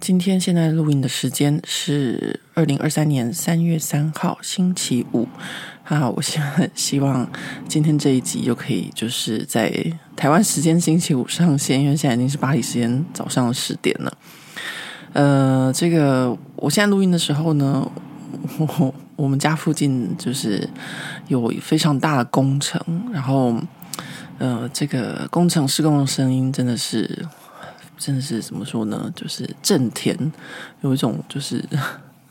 今天现在录音的时间是二零二三年三月三号星期五。啊，我希望希望今天这一集就可以就是在台湾时间星期五上线，因为现在已经是巴黎时间早上十点了。呃，这个我现在录音的时候呢，我 我们家附近就是有非常大的工程，然后呃，这个工程施工的声音真的是真的是怎么说呢？就是震天，有一种就是。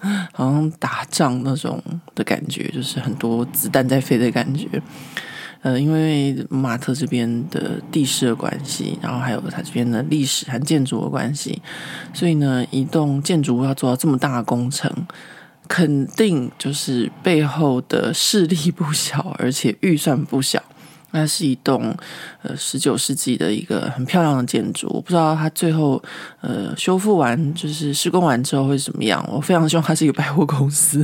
好像打仗那种的感觉，就是很多子弹在飞的感觉。呃，因为马特这边的地势的关系，然后还有他这边的历史和建筑的关系，所以呢，一栋建筑物要做到这么大的工程，肯定就是背后的势力不小，而且预算不小。那是一栋呃十九世纪的一个很漂亮的建筑，我不知道它最后呃修复完就是施工完之后会怎么样。我非常希望它是一个百货公司，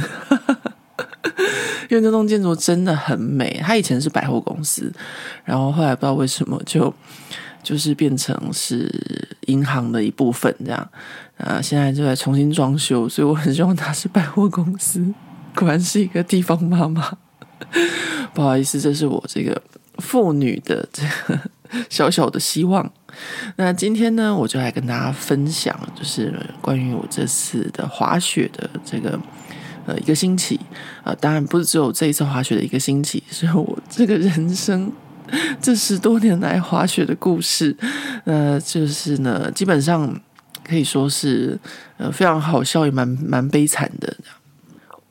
因为这栋建筑真的很美。它以前是百货公司，然后后来不知道为什么就就是变成是银行的一部分这样。啊，现在就在重新装修，所以我很希望它是百货公司。果然是一个地方妈妈，不好意思，这是我这个。妇女的这个小小的希望。那今天呢，我就来跟大家分享，就是关于我这次的滑雪的这个呃一个星期啊、当然不是只有这一次滑雪的一个星期，是我这个人生这十多年来滑雪的故事。呃，就是呢，基本上可以说是呃非常好笑，也蛮蛮悲惨的。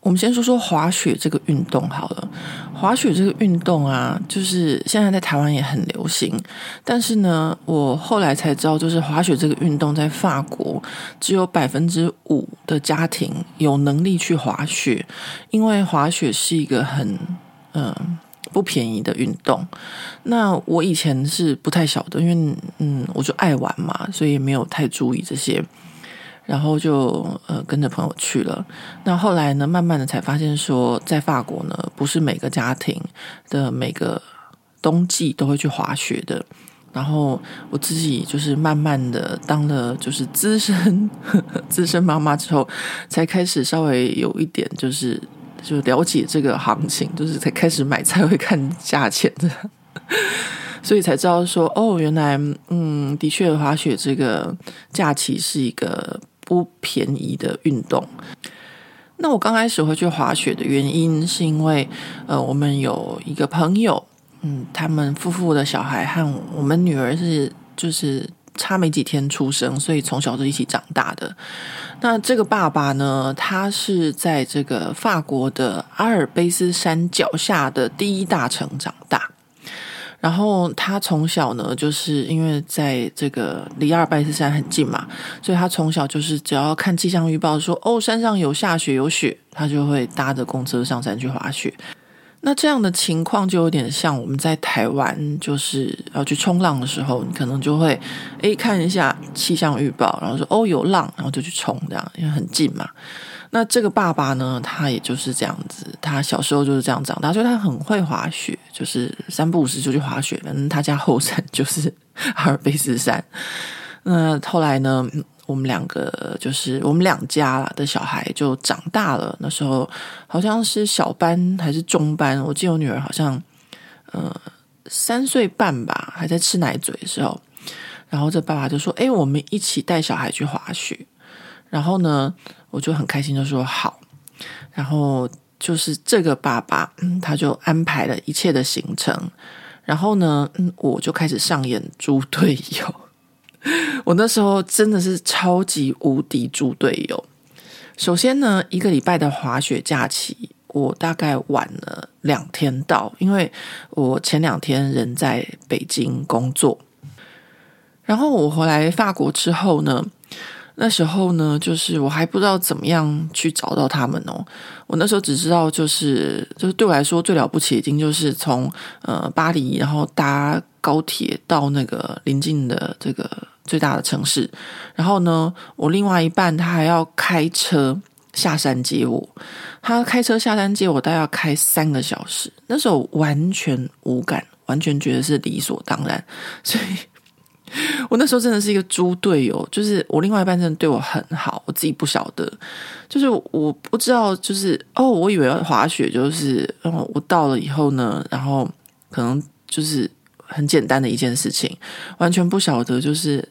我们先说说滑雪这个运动好了。滑雪这个运动啊，就是现在在台湾也很流行。但是呢，我后来才知道，就是滑雪这个运动在法国只有百分之五的家庭有能力去滑雪，因为滑雪是一个很嗯、不便宜的运动。那我以前是不太晓得，因为嗯我就爱玩嘛，所以也没有太注意这些。然后就呃跟着朋友去了，那后来呢，慢慢的才发现说，在法国呢，不是每个家庭的每个冬季都会去滑雪的。然后我自己就是慢慢的当了就是资深呵呵资深妈妈之后，才开始稍微有一点就是就了解这个行情，就是才开始买菜会看价钱的，所以才知道说哦，原来嗯，的确滑雪这个假期是一个。不便宜的运动。那我刚开始会去滑雪的原因，是因为呃，我们有一个朋友，嗯，他们夫妇的小孩和我们女儿是就是差没几天出生，所以从小就一起长大的。那这个爸爸呢，他是在这个法国的阿尔卑斯山脚下的第一大城长大。然后他从小呢，就是因为在这个离阿尔卑斯山很近嘛，所以他从小就是只要看气象预报说哦，山上有下雪有雪，他就会搭着公车上山去滑雪。那这样的情况就有点像我们在台湾，就是要去冲浪的时候，你可能就会诶看一下气象预报，然后说哦有浪，然后就去冲，这样因为很近嘛。那这个爸爸呢，他也就是这样子，他小时候就是这样长大，所以他很会滑雪，就是三不五时就去滑雪。反正他家后山就是 阿尔卑斯山。那后来呢，我们两个就是我们两家的小孩就长大了。那时候好像是小班还是中班，我记得我女儿好像呃三岁半吧，还在吃奶嘴的时候。然后这爸爸就说：“哎，我们一起带小孩去滑雪。”然后呢，我就很开心就说好，然后就是这个爸爸，他就安排了一切的行程，然后呢，我就开始上演猪队友。我那时候真的是超级无敌猪队友。首先呢，一个礼拜的滑雪假期，我大概晚了两天到，因为我前两天人在北京工作，然后我回来法国之后呢。那时候呢，就是我还不知道怎么样去找到他们哦。我那时候只知道，就是就是对我来说最了不起，已经就是从呃巴黎，然后搭高铁到那个邻近的这个最大的城市。然后呢，我另外一半他还要开车下山接我，他开车下山接我，大概要开三个小时。那时候完全无感，完全觉得是理所当然，所以。我那时候真的是一个猪队友，就是我另外一半真的对我很好，我自己不晓得，就是我不知道，就是哦，我以为滑雪就是，然后我到了以后呢，然后可能就是很简单的一件事情，完全不晓得就是，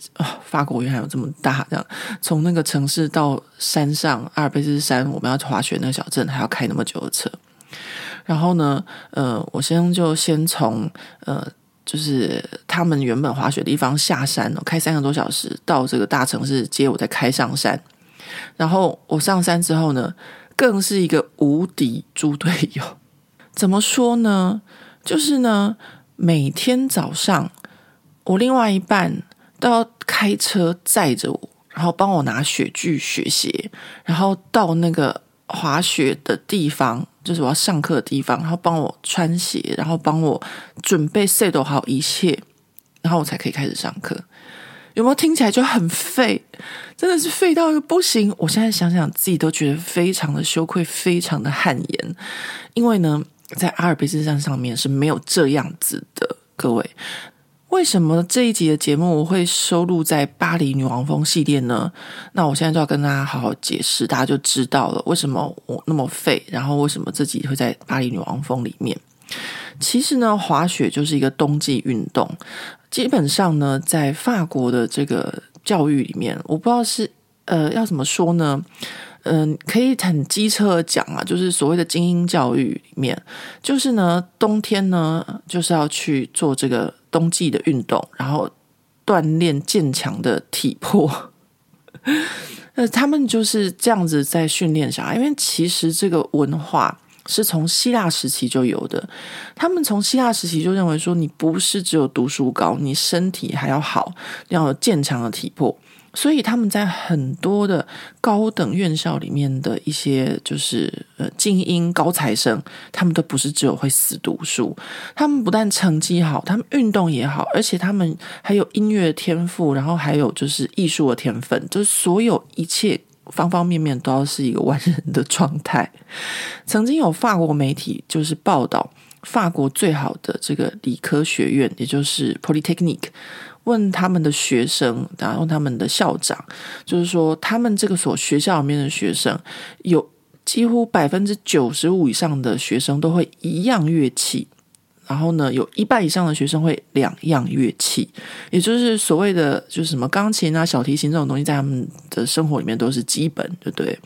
法国原来有这么大，这样从那个城市到山上阿尔卑斯山，我们要滑雪那个小镇还要开那么久的车，然后呢，呃，我先就先从呃。就是他们原本滑雪的地方下山，开三个多小时到这个大城市接我，再开上山。然后我上山之后呢，更是一个无敌猪队友。怎么说呢？就是呢，每天早上我另外一半都要开车载着我，然后帮我拿雪具、雪鞋，然后到那个滑雪的地方。就是我要上课的地方，然后帮我穿鞋，然后帮我准备 set 好一切，然后我才可以开始上课。有没有听起来就很废？真的是废到不行。我现在想想自己都觉得非常的羞愧，非常的汗颜。因为呢，在阿尔卑斯山上面是没有这样子的，各位。为什么这一集的节目我会收录在巴黎女王风系列呢？那我现在就要跟大家好好解释，大家就知道了为什么我那么废，然后为什么自己会在巴黎女王风里面。其实呢，滑雪就是一个冬季运动，基本上呢，在法国的这个教育里面，我不知道是呃要怎么说呢？嗯、可以很机车讲啊，就是所谓的精英教育里面，就是呢，冬天呢就是要去做这个。冬季的运动，然后锻炼健强的体魄，那 他们就是这样子在训练小孩。因为其实这个文化是从希腊时期就有的，他们从希腊时期就认为说，你不是只有读书高，你身体还要好，要有健强的体魄。所以他们在很多的高等院校里面的一些就是呃精英高材生，他们都不是只有会死读书，他们不但成绩好，他们运动也好，而且他们还有音乐天赋，然后还有就是艺术的天分，就是所有一切方方面面都要是一个完人的状态。曾经有法国媒体就是报道法国最好的这个理科学院，也就是 Polytechnique。问他们的学生，然后他们的校长，就是说，他们这个所学校里面的学生，有几乎百分之九十五以上的学生都会一样乐器，然后呢，有一半以上的学生会两样乐器，也就是所谓的就是什么钢琴啊、小提琴这种东西，在他们的生活里面都是基本，对不对？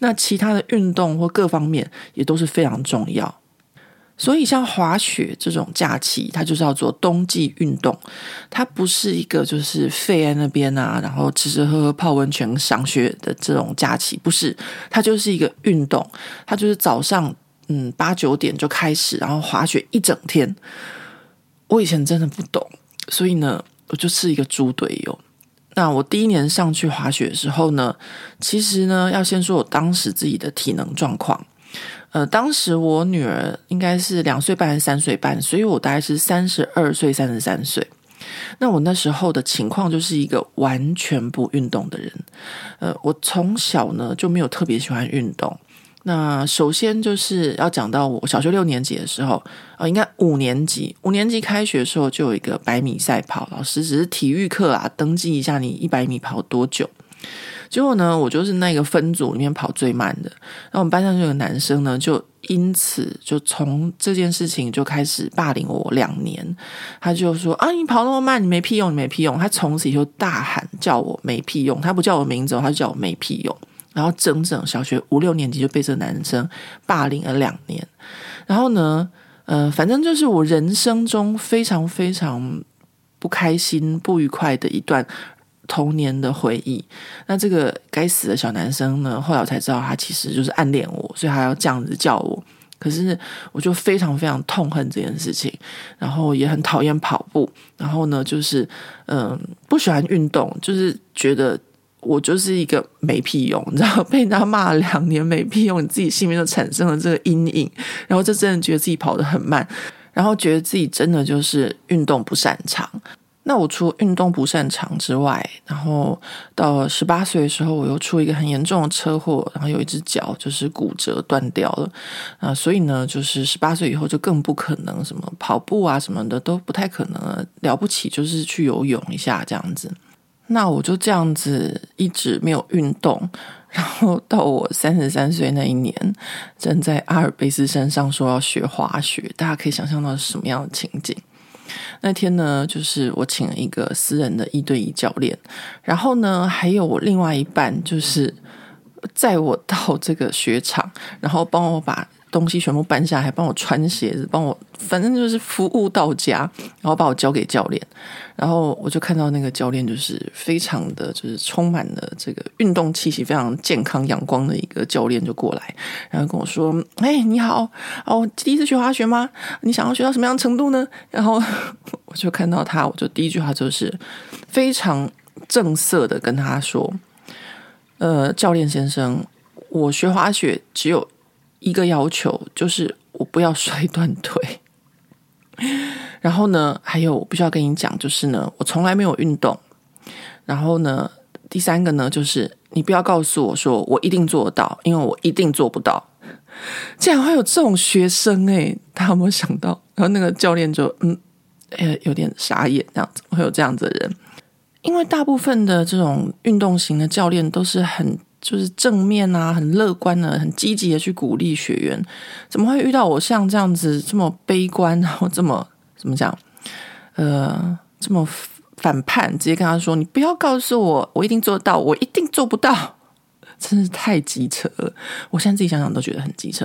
那其他的运动或各方面也都是非常重要。所以，像滑雪这种假期，它就是要做冬季运动，它不是一个就是费在那边啊，然后吃吃喝喝泡温泉赏雪的这种假期，不是，它就是一个运动，它就是早上嗯八九点就开始，然后滑雪一整天。我以前真的不懂，所以呢，我就是一个猪队友。那我第一年上去滑雪的时候呢，其实呢，要先说我当时自己的体能状况。呃，当时我女儿应该是两岁半还是三岁半，所以我大概是三十二岁、三十三岁。那我那时候的情况就是一个完全不运动的人。呃，我从小呢就没有特别喜欢运动。那首先就是要讲到我小学六年级的时候，呃，应该五年级，五年级开学的时候就有一个百米赛跑，老师只是体育课啊，登记一下你一百米跑多久。结果呢，我就是那个分组里面跑最慢的。然后我们班上就有个男生呢，就因此就从这件事情就开始霸凌我两年。他就说：“啊，你跑那么慢，你没屁用，你没屁用。”他从此以后大喊叫我没屁用。他不叫我名字，他就叫我没屁用。然后整整小学五六年级就被这个男生霸凌了两年。然后呢，呃，反正就是我人生中非常非常不开心、不愉快的一段。童年的回忆，那这个该死的小男生呢？后来我才知道，他其实就是暗恋我，所以他要这样子叫我。可是我就非常非常痛恨这件事情，然后也很讨厌跑步，然后呢，就是嗯，不喜欢运动，就是觉得我就是一个没屁用，你知道，被人家骂了两年没屁用，你自己心里就产生了这个阴影，然后就真的觉得自己跑得很慢，然后觉得自己真的就是运动不擅长。那我除运动不擅长之外，然后到十八岁的时候，我又出一个很严重的车祸，然后有一只脚就是骨折断掉了啊，所以呢，就是十八岁以后就更不可能什么跑步啊什么的都不太可能了，了不起就是去游泳一下这样子。那我就这样子一直没有运动，然后到我三十三岁那一年，正在阿尔卑斯山上说要学滑雪，大家可以想象到是什么样的情景。那天呢，就是我请了一个私人的一对一教练，然后呢，还有我另外一半，就是载我到这个雪场，然后帮我把东西全部搬下，还帮我穿鞋子，帮我，反正就是服务到家，然后把我交给教练。然后我就看到那个教练，就是非常的就是充满了这个运动气息，非常健康阳光的一个教练就过来，然后跟我说：“哎，你好，哦，第一次学滑雪吗？你想要学到什么样的程度呢？”然后我就看到他，我就第一句话就是非常正色的跟他说：“呃，教练先生，我学滑雪只有。”一个要求就是我不要摔断腿，然后呢，还有我必须要跟你讲，就是呢，我从来没有运动。然后呢，第三个呢，就是你不要告诉我说我一定做得到，因为我一定做不到。竟然会有这种学生诶，他有没有想到？然后那个教练就嗯，哎，有点傻眼，这样子会有这样子的人，因为大部分的这种运动型的教练都是很。就是正面啊，很乐观的，很积极的去鼓励学员，怎么会遇到我像这样子这么悲观，然后这么怎么讲？呃，这么反叛，直接跟他说：“你不要告诉我，我一定做到，我一定做不到。”真是太机车了！我现在自己想想都觉得很机车。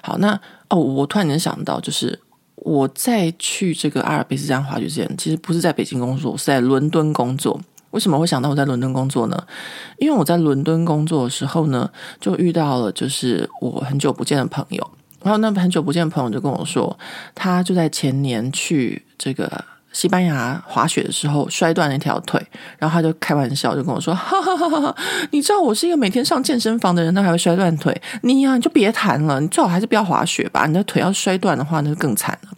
好，那哦，我突然间想到，就是我在去这个阿尔卑斯山滑雪之前，其实不是在北京工作，是在伦敦工作。为什么会想到我在伦敦工作呢？因为我在伦敦工作的时候呢，就遇到了就是我很久不见的朋友，然后那很久不见的朋友就跟我说，他就在前年去这个西班牙滑雪的时候摔断了一条腿，然后他就开玩笑就跟我说：“哈哈哈哈，你知道我是一个每天上健身房的人，他还会摔断腿，你呀、你就别谈了，你最好还是不要滑雪吧，你的腿要摔断的话那就更惨了。”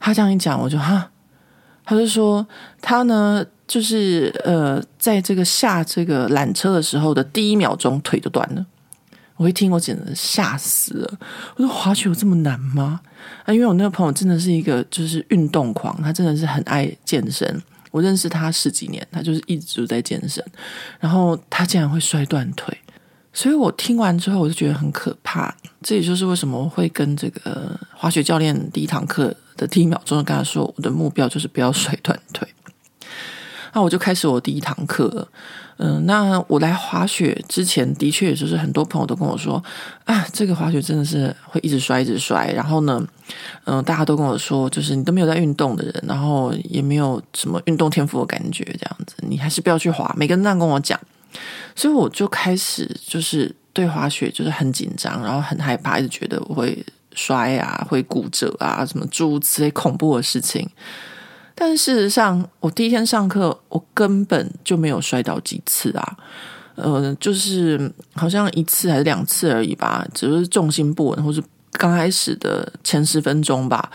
他这样一讲，我就哈，他就说他呢。就是呃，在这个下这个缆车的时候的第一秒钟，腿就断了。我一听，我简直吓死了。我说滑雪有这么难吗？啊，因为我那个朋友真的是一个就是运动狂，他真的是很爱健身。我认识他十几年，他就是一直都在健身。然后他竟然会摔断腿，所以我听完之后我就觉得很可怕。这也就是为什么会跟这个滑雪教练第一堂课的第一秒钟跟他说，我的目标就是不要摔断腿。那我就开始我第一堂课，嗯、那我来滑雪之前，的确也就是很多朋友都跟我说，啊，这个滑雪真的是会一直摔，一直摔。然后呢，嗯、大家都跟我说，就是你都没有在运动的人，然后也没有什么运动天赋的感觉，这样子，你还是不要去滑。每个人这样跟我讲，所以我就开始就是对滑雪就是很紧张，然后很害怕，一直觉得我会摔啊，会骨折啊，什么诸如此类恐怖的事情。但事实上，我第一天上课，我根本就没有摔倒几次啊，呃，就是好像一次还是两次而已吧，只是重心不稳，或是刚开始的前十分钟吧。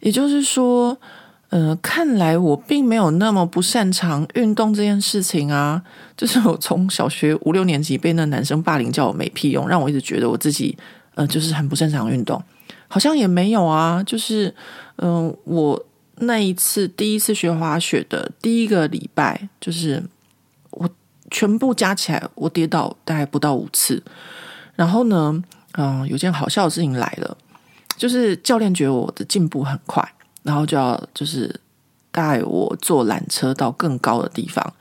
也就是说，呃，看来我并没有那么不擅长运动这件事情啊。就是我从小学五六年级被那男生霸凌，叫我没屁用，让我一直觉得我自己呃，就是很不擅长运动，好像也没有啊。就是嗯、我。那一次第一次学滑雪的第一个礼拜，就是我全部加起来，我跌倒大概不到五次。然后呢，嗯、有件好笑的事情来了，就是教练觉得我的进步很快，然后就要就是带我坐缆车到更高的地方。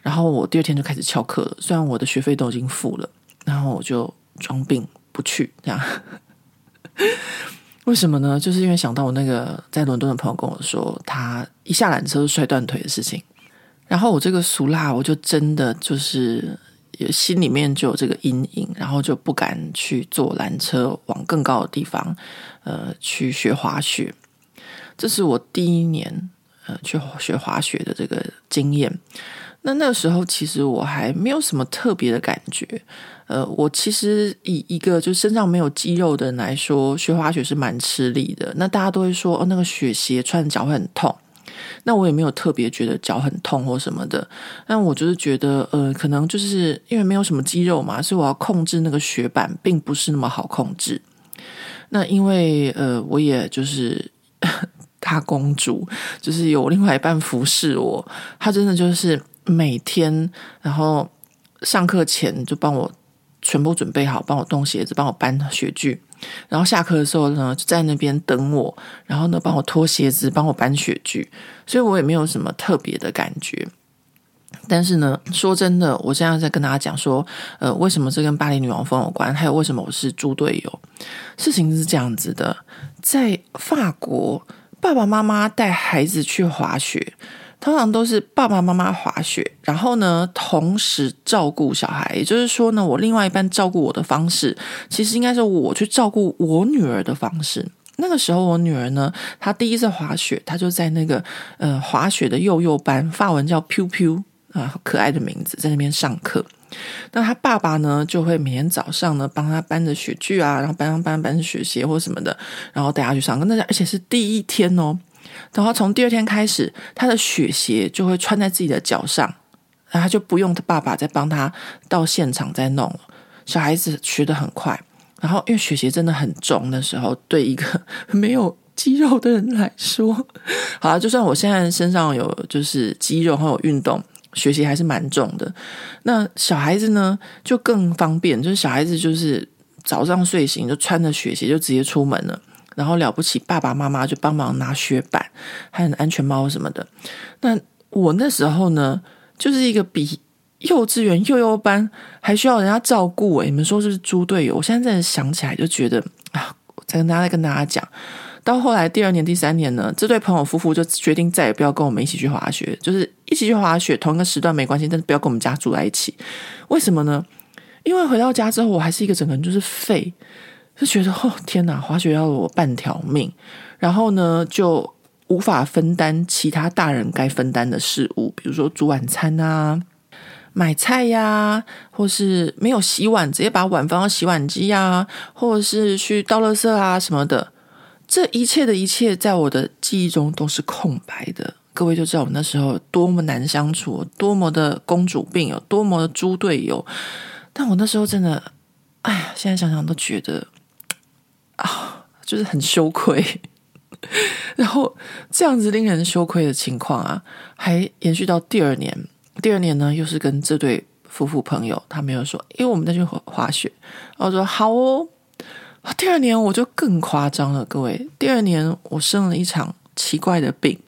然后我第二天就开始翘课了，虽然我的学费都已经付了，然后我就装病不去，这样。为什么呢？就是因为想到我那个在伦敦的朋友跟我说，他一下缆车就摔断腿的事情，然后我这个俗辣，我就真的就是心里面就有这个阴影，然后就不敢去坐缆车往更高的地方，呃，去学滑雪。这是我第一年，呃去学滑雪的这个经验。那那个时候其实我还没有什么特别的感觉。呃，我其实以一个就身上没有肌肉的人来说，学滑雪是蛮吃力的。那大家都会说哦，那个雪鞋穿脚会很痛。那我也没有特别觉得脚很痛或什么的，但我就是觉得，呃，可能就是因为没有什么肌肉嘛，所以我要控制那个雪板并不是那么好控制。那因为呃，我也就是大公主，就是有另外一半服侍我，他真的就是每天，然后上课前就帮我全部准备好，帮我动鞋子，帮我搬雪具。然后下课的时候呢，就在那边等我，然后呢，帮我脱鞋子，帮我搬雪具，所以我也没有什么特别的感觉。但是呢，说真的，我现在在跟大家讲说，呃，为什么这跟巴黎女王峰有关？还有为什么我是猪队友？事情是这样子的，在法国，爸爸妈妈带孩子去滑雪。通常都是爸爸妈妈滑雪，然后呢，同时照顾小孩。也就是说呢，我另外一半照顾我的方式，其实应该是我去照顾我女儿的方式。那个时候，我女儿呢，她第一次滑雪，她就在那个呃滑雪的幼幼班，发文叫 Piu pu” 啊，可爱的名字，在那边上课。那他爸爸呢，就会每天早上呢，帮他搬着雪具啊，然后搬上搬搬雪鞋或什么的，然后带他去上课。那而且是第一天哦。然后从第二天开始，他的雪鞋就会穿在自己的脚上，然后他就不用他爸爸再帮他到现场再弄了。小孩子学得很快，然后因为雪鞋真的很重的时候，对一个 没有肌肉的人来说，好了，就算我现在身上有就是肌肉，还有运动，学习还是蛮重的。那小孩子呢，就更方便，就是小孩子就是早上睡醒就穿着雪鞋就直接出门了。然后了不起，爸爸妈妈就帮忙拿雪板，还有安全帽什么的。那我那时候呢，就是一个比幼稚园幼幼班还需要人家照顾诶，你们说是不是猪队友？我现在真的想起来就觉得啊，再跟大家再跟大家讲，到后来第二年、第三年呢，这对朋友夫妇就决定再也不要跟我们一起去滑雪，就是一起去滑雪，同一个时段没关系，但是不要跟我们家住在一起。为什么呢？因为回到家之后，我还是一个整个人就是废。就觉得哦天哪，滑雪要了我半条命，然后呢就无法分担其他大人该分担的事物，比如说煮晚餐啊、买菜呀、或是没有洗碗，直接把碗放到洗碗机呀、或者是去倒垃圾啊什么的。这一切的一切，在我的记忆中都是空白的。各位就知道我那时候多么难相处，多么的公主病，有多么的猪队友。但我那时候真的，哎呀，现在想想都觉得。啊，就是很羞愧，然后这样子令人羞愧的情况啊，还延续到第二年。第二年呢，又是跟这对夫妇朋友，他们又说，因为我们在去滑雪，然后我说好哦。第二年我就更夸张了，各位，第二年我生了一场奇怪的病。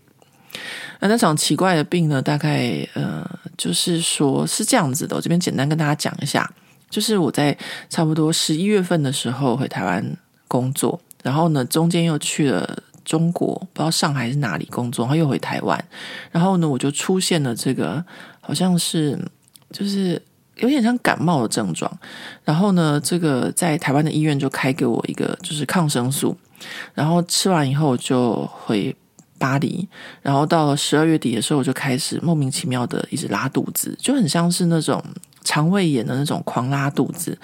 那那场奇怪的病呢，大概呃，就是说是这样子的，我这边简单跟大家讲一下，就是我在差不多十一月份的时候回台湾。工作，然后呢，中间又去了中国，不知道上海是哪里工作，然后又回台湾，然后呢，我就出现了这个好像是就是有点像感冒的症状，然后呢，这个在台湾的医院就开给我一个就是抗生素，然后吃完以后就回巴黎，然后到了十二月底的时候，我就开始莫名其妙的一直拉肚子，就很像是那种肠胃炎的那种狂拉肚子。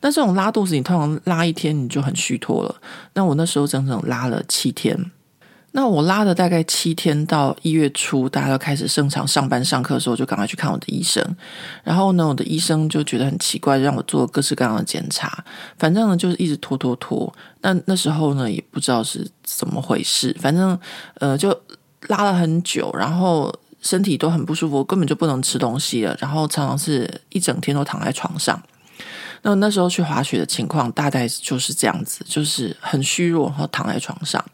那这种拉肚子，你通常拉一天你就很虚脱了。那我那时候整整拉了七天。那我拉了大概七天，到一月初，大家都开始正常上班上课的时候，就赶快去看我的医生。然后呢，我的医生就觉得很奇怪，让我做各式各样的检查。反正呢，就是一直拖拖拖。那那时候呢，也不知道是怎么回事。反正呃，就拉了很久，然后身体都很不舒服，根本就不能吃东西了。然后常常是一整天都躺在床上。那那时候去滑雪的情况大概就是这样子，就是很虚弱，然后躺在床上。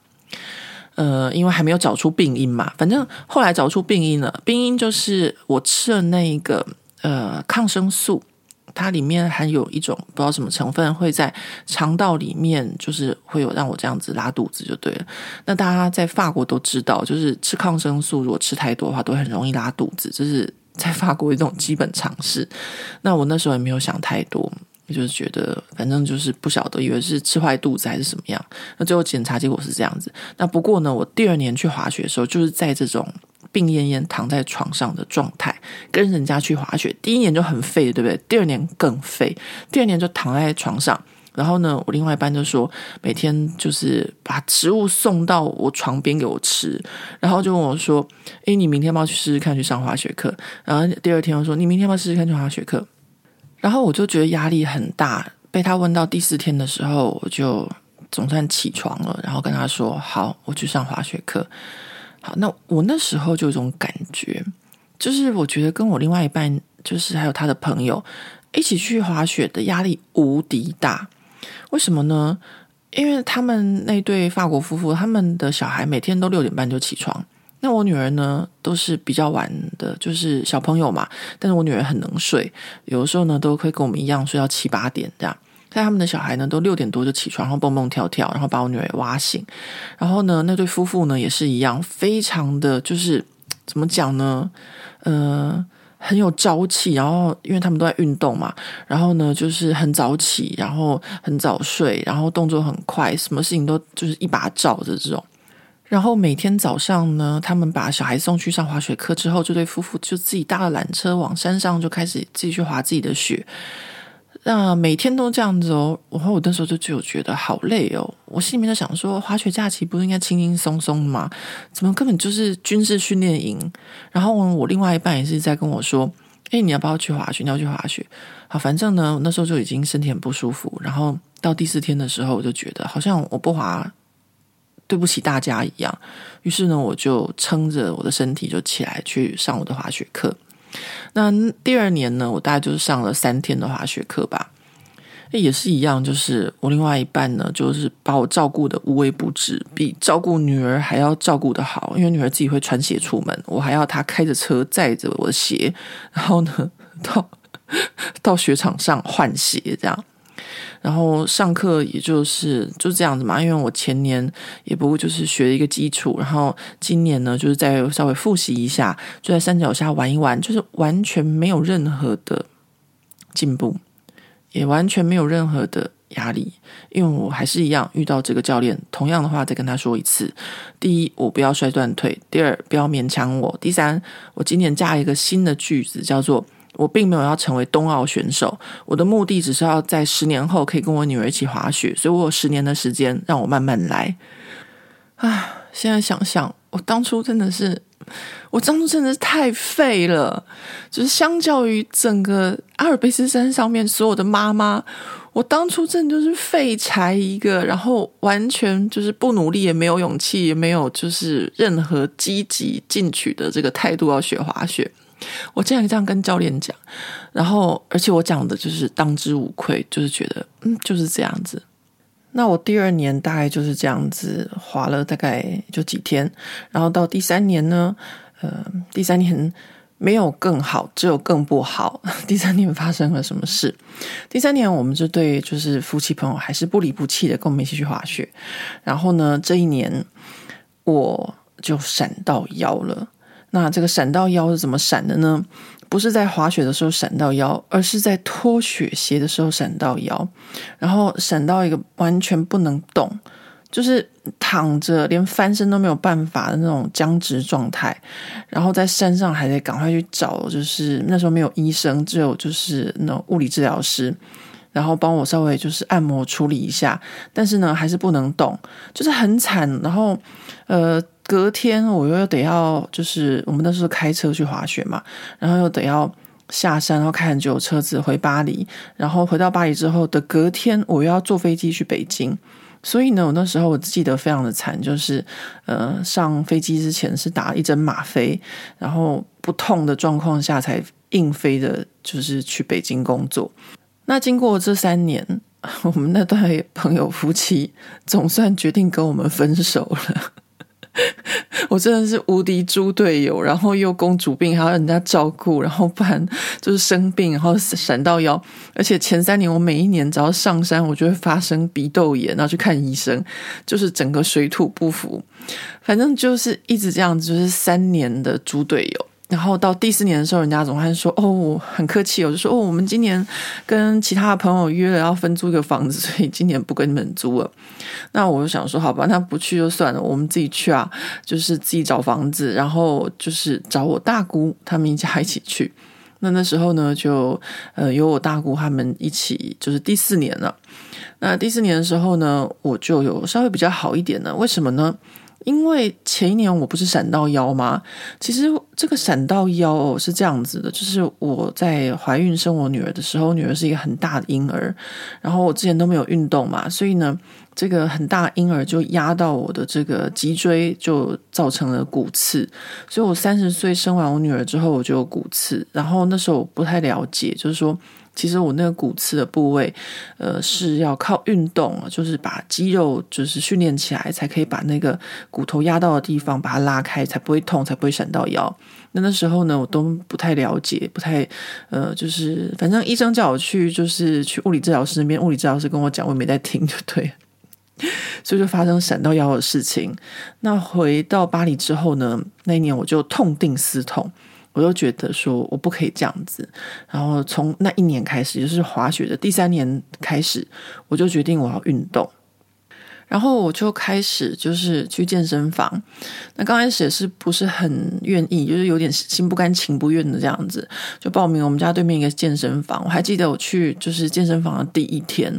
呃，因为还没有找出病因嘛，反正后来找出病因了。病因就是我吃了那个呃抗生素，它里面含有一种不知道什么成分，会在肠道里面，就是会有让我这样子拉肚子就对了。那大家在法国都知道，就是吃抗生素如果吃太多的话，都很容易拉肚子，这是在法国一种基本常识。那我那时候也没有想太多。就是觉得，反正就是不晓得，以为是吃坏肚子还是什么样。那最后检查结果是这样子。那不过呢，我第二年去滑雪的时候，就是在这种病恹恹躺在床上的状态，跟人家去滑雪。第一年就很废，对不对？第二年更废，第二年就躺在床上。然后呢，我另外一半就说，每天就是把食物送到我床边给我吃，然后就问我说：“诶，你明天要不要去试试看去上滑雪课？”然后第二天我说：“你明天要不要试试看去滑雪课？”然后我就觉得压力很大。被他问到第四天的时候，我就总算起床了，然后跟他说：“好，我去上滑雪课。”好，那我那时候就有种感觉，就是我觉得跟我另外一半，就是还有他的朋友一起去滑雪的压力无敌大。为什么呢？因为他们那对法国夫妇，他们的小孩每天都六点半就起床。那我女儿呢，都是比较晚的，就是小朋友嘛。但是我女儿很能睡，有的时候呢，都会跟我们一样睡到七八点这样。但他们的小孩呢，都六点多就起床，然后蹦蹦跳跳，然后把我女儿挖醒。然后呢，那对夫妇呢，也是一样，非常的就是怎么讲呢？呃。很有朝气，然后因为他们都在运动嘛，然后呢就是很早起，然后很早睡，然后动作很快，什么事情都就是一把照的这种。然后每天早上呢，他们把小孩送去上滑雪课之后，这对夫妇就自己搭了缆车往山上就开始自己去滑自己的雪。那每天都这样子哦，然后我那时候就就觉得好累哦。我心里面就想说，滑雪假期不是应该轻轻松松的吗？怎么根本就是军事训练营？然后我另外一半也是在跟我说：“诶，你要不要去滑雪？你要去滑雪？”好，反正呢，那时候就已经身体很不舒服。然后到第四天的时候，我就觉得好像我不滑，对不起大家一样。于是呢，我就撑着我的身体就起来去上我的滑雪课。那第二年呢，我大概就是上了三天的滑雪课吧，也是一样，就是我另外一半呢，就是把我照顾的无微不至，比照顾女儿还要照顾的好，因为女儿自己会穿鞋出门，我还要她开着车载着我的鞋，然后呢，到 到雪场上换鞋这样。然后上课也就是就这样子嘛，因为我前年也不过就是学一个基础，然后今年呢就是再稍微复习一下，就在山脚下玩一玩，就是完全没有任何的进步，也完全没有任何的压力，因为我还是一样遇到这个教练，同样的话再跟他说一次：第一，我不要摔断腿；第二，不要勉强我；第三，我今年加一个新的句子，叫做。我并没有要成为冬奥选手，我的目的只是要在十年后可以跟我女儿一起滑雪，所以我有十年的时间，让我慢慢来。啊，现在想想，我当初真的是，我当初真的是太废了，就是相较于整个阿尔卑斯山上面所有的妈妈，我当初真的就是废柴一个，然后完全就是不努力，也没有勇气，也没有就是任何积极进取的这个态度要学滑雪。我竟然这样跟教练讲，然后而且我讲的就是当之无愧，就是觉得嗯就是这样子。那我第二年大概就是这样子滑了大概就几天，然后到第三年呢，呃，第三年没有更好，只有更不好。第三年发生了什么事？第三年我们这对就是夫妻朋友还是不离不弃的跟我们一起去滑雪，然后呢这一年我就闪到腰了。那这个闪到腰是怎么闪的呢？不是在滑雪的时候闪到腰，而是在脱雪鞋的时候闪到腰，然后闪到一个完全不能动，就是躺着连翻身都没有办法的那种僵直状态。然后在山上还得赶快去找，就是那时候没有医生，只有就是那种物理治疗师，然后帮我稍微就是按摩处理一下。但是呢，还是不能动，就是很惨。然后呃。隔天我又得要，就是我们那时候开车去滑雪嘛，然后又得要下山，然后开很久车子回巴黎，然后回到巴黎之后的隔天，我又要坐飞机去北京。所以呢，我那时候我记得非常的惨，就是呃，上飞机之前是打一针吗啡，然后不痛的状况下才硬飞的，就是去北京工作。那经过这三年，我们那对朋友夫妻总算决定跟我们分手了。我真的是无敌猪队友，然后又公主病，还要人家照顾，然后不然就是生病，然后闪到腰。而且前三年，我每一年只要上山，我就会发生鼻窦炎，然后去看医生，就是整个水土不服。反正就是一直这样子，就是三年的猪队友。然后到第四年的时候，人家总还说：“哦，很客气，我就说哦，我们今年跟其他的朋友约了要分租一个房子，所以今年不跟你们租了。”那我就想说：“好吧，那不去就算了，我们自己去啊，就是自己找房子，然后就是找我大姑他们一家一起去。”那那时候呢，就呃有我大姑他们一起，就是第四年了。那第四年的时候呢，我就有稍微比较好一点呢。为什么呢？因为前一年我不是闪到腰吗？其实这个闪到腰哦是这样子的，就是我在怀孕生我女儿的时候，女儿是一个很大的婴儿，然后我之前都没有运动嘛，所以呢，这个很大婴儿就压到我的这个脊椎，就造成了骨刺。所以我三十岁生完我女儿之后，我就有骨刺。然后那时候我不太了解，就是说。其实我那个骨刺的部位，呃，是要靠运动，就是把肌肉就是训练起来，才可以把那个骨头压到的地方把它拉开，才不会痛，才不会闪到腰。那那时候呢，我都不太了解，不太呃，就是反正医生叫我去，就是去物理治疗师那边，物理治疗师跟我讲，我也没在听，就对。所以就发生闪到腰的事情。那回到巴黎之后呢，那一年我就痛定思痛。我就觉得说我不可以这样子，然后从那一年开始，就是滑雪的第三年开始，我就决定我要运动，然后我就开始就是去健身房。那刚开始也是不是很愿意，就是有点心不甘情不愿的这样子，就报名我们家对面一个健身房。我还记得我去就是健身房的第一天，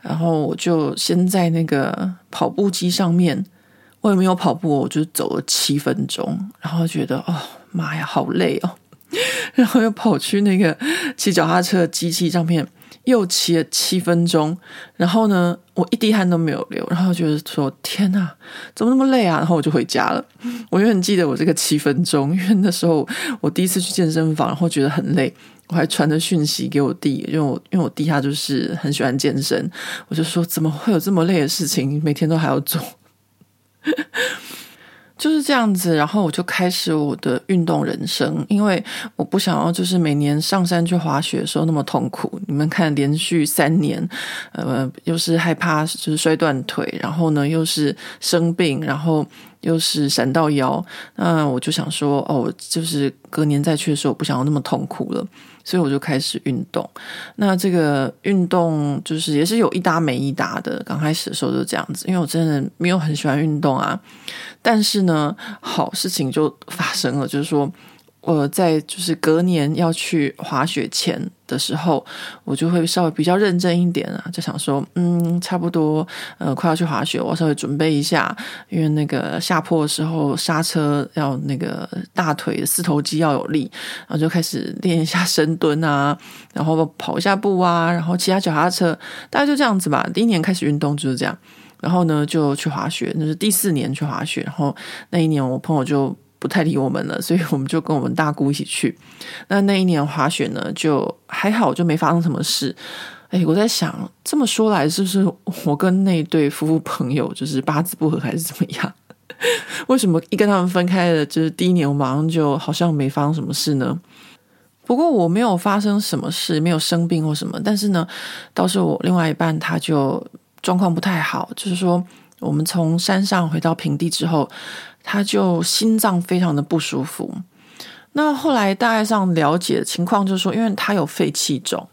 然后我就先在那个跑步机上面，我也没有跑步，我就走了七分钟，然后觉得哦。妈呀，好累哦！然后又跑去那个骑脚踏车机器上面，又骑了七分钟。然后呢，我一滴汗都没有流。然后觉得说：“天哪，怎么那么累啊？”然后我就回家了。我永远记得我这个七分钟，因为那时候我第一次去健身房，然后觉得很累，我还传着讯息给我弟，因为我因为我弟他就是很喜欢健身，我就说：“怎么会有这么累的事情？每天都还要做。”就是这样子，然后我就开始我的运动人生，因为我不想要就是每年上山去滑雪的时候那么痛苦。你们看，连续三年，呃，又是害怕就是摔断腿，然后呢又是生病，然后又是闪到腰，那我就想说，哦，就是隔年再去的时候，我不想要那么痛苦了。所以我就开始运动，那这个运动就是也是有一搭没一搭的。刚开始的时候就这样子，因为我真的没有很喜欢运动啊。但是呢，好事情就发生了，就是说。我在就是隔年要去滑雪前的时候，我就会稍微比较认真一点啊，就想说，嗯，差不多，呃，快要去滑雪，我稍微准备一下，因为那个下坡的时候刹车要那个大腿的四头肌要有力，然后就开始练一下深蹲啊，然后跑一下步啊，然后骑下脚踏车，大概就这样子吧。第一年开始运动就是这样，然后呢就去滑雪，那是第四年去滑雪，然后那一年我朋友就。不太理我们了，所以我们就跟我们大姑一起去。那那一年滑雪呢，就还好，就没发生什么事。哎，我在想，这么说来，是不是我跟那对夫妇朋友就是八字不合，还是怎么样？为什么一跟他们分开了，就是第一年我马上就好像没发生什么事呢？不过我没有发生什么事，没有生病或什么，但是呢，倒是我另外一半他就状况不太好，就是说我们从山上回到平地之后。他就心脏非常的不舒服，那后来大概上了解情况就是说，因为他有肺气肿，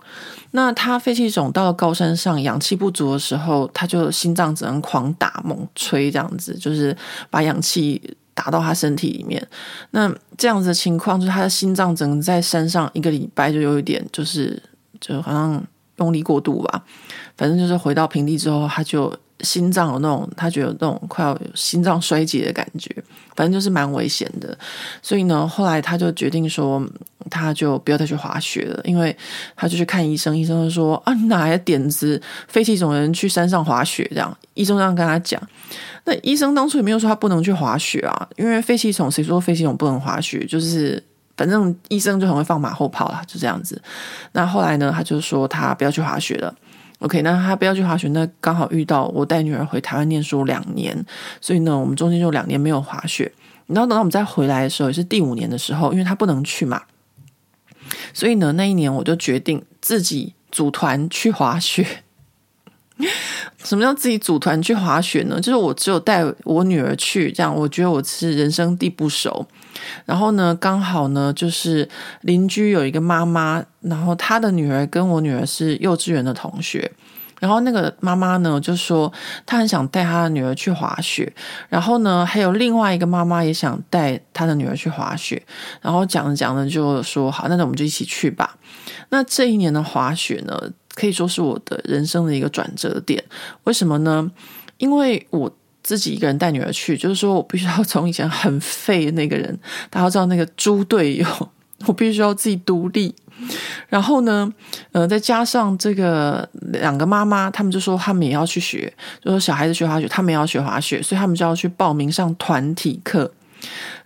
那他肺气肿到了高山上，氧气不足的时候，他就心脏只能狂打猛吹，这样子就是把氧气打到他身体里面。那这样子的情况，就是他的心脏只能在山上一个礼拜就有一点，就是就好像用力过度吧，反正就是回到平地之后，他就。心脏有那种，他觉得那种快要心脏衰竭的感觉，反正就是蛮危险的。所以呢，后来他就决定说，他就不要再去滑雪了，因为他就去看医生，医生就说啊，你哪来的点子，肺气肿人去山上滑雪这样？医生这样跟他讲。那医生当初也没有说他不能去滑雪啊，因为肺气肿，谁说肺气肿不能滑雪？就是反正医生就很会放马后炮啦，就这样子。那后来呢，他就说他不要去滑雪了。OK，那他不要去滑雪，那刚好遇到我带女儿回台湾念书两年，所以呢，我们中间就两年没有滑雪。然后等到我们再回来的时候，也是第五年的时候，因为他不能去嘛，所以呢，那一年我就决定自己组团去滑雪。什么叫自己组团去滑雪呢？就是我只有带我女儿去，这样我觉得我是人生地不熟。然后呢，刚好呢，就是邻居有一个妈妈，然后她的女儿跟我女儿是幼稚园的同学。然后那个妈妈呢，就说她很想带她的女儿去滑雪。然后呢，还有另外一个妈妈也想带她的女儿去滑雪。然后讲着讲着就说好，那我们就一起去吧。那这一年的滑雪呢，可以说是我的人生的一个转折点。为什么呢？因为我自己一个人带女儿去，就是说我必须要从以前很废的那个人，大家知道那个猪队友，我必须要自己独立。然后呢，呃，再加上这个两个妈妈，他们就说他们也要去学，就说小孩子学滑雪，他们也要学滑雪，所以他们就要去报名上团体课。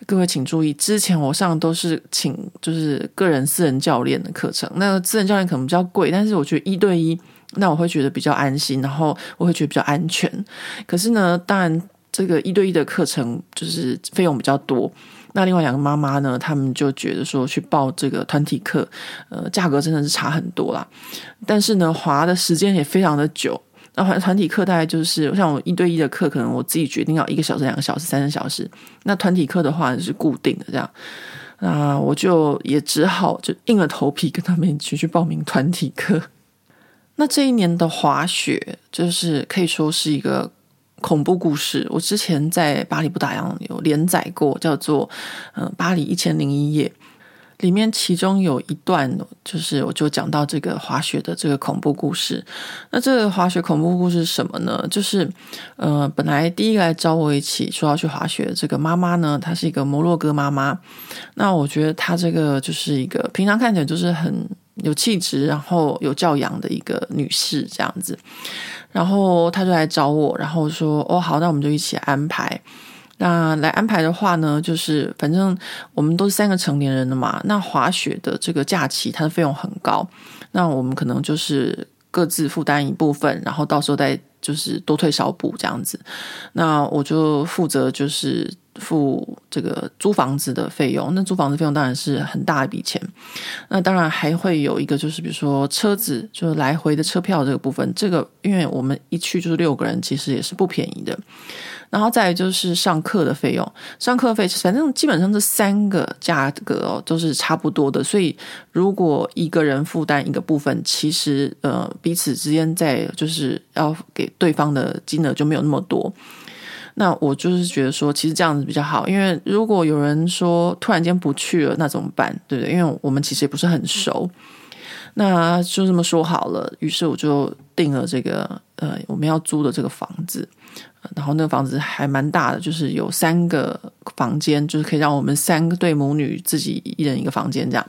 各位请注意，之前我上都是请就是个人私人教练的课程，那私人教练可能比较贵，但是我觉得一对一，那我会觉得比较安心，然后我会觉得比较安全。可是呢，当然这个一对一的课程就是费用比较多。那另外两个妈妈呢，他们就觉得说去报这个团体课，呃，价格真的是差很多啦。但是呢，滑的时间也非常的久。那团团体课大概就是像我一对一的课，可能我自己决定要一个小时、两个小时、三个小时。那团体课的话是固定的这样。那我就也只好就硬着头皮跟他们一起去报名团体课。那这一年的滑雪，就是可以说是一个。恐怖故事，我之前在巴黎不打烊有连载过，叫做《嗯巴黎一千零一夜》，里面其中有一段就是我就讲到这个滑雪的这个恐怖故事。那这个滑雪恐怖故事是什么呢？就是呃，本来第一个来找我一起说要去滑雪的这个妈妈呢，她是一个摩洛哥妈妈。那我觉得她这个就是一个平常看起来就是很有气质，然后有教养的一个女士这样子。然后他就来找我，然后说：“哦，好，那我们就一起安排。那来安排的话呢，就是反正我们都是三个成年人了嘛。那滑雪的这个假期，它的费用很高。那我们可能就是各自负担一部分，然后到时候再就是多退少补这样子。那我就负责就是。”付这个租房子的费用，那租房子费用当然是很大一笔钱。那当然还会有一个，就是比如说车子，就是来回的车票这个部分。这个因为我们一去就是六个人，其实也是不便宜的。然后再就是上课的费用，上课费反正基本上这三个价格哦都是差不多的。所以如果一个人负担一个部分，其实呃彼此之间在就是要给对方的金额就没有那么多。那我就是觉得说，其实这样子比较好，因为如果有人说突然间不去了，那怎么办？对不对？因为我们其实也不是很熟，那就这么说好了。于是我就定了这个呃我们要租的这个房子，然后那个房子还蛮大的，就是有三个房间，就是可以让我们三个对母女自己一人一个房间这样。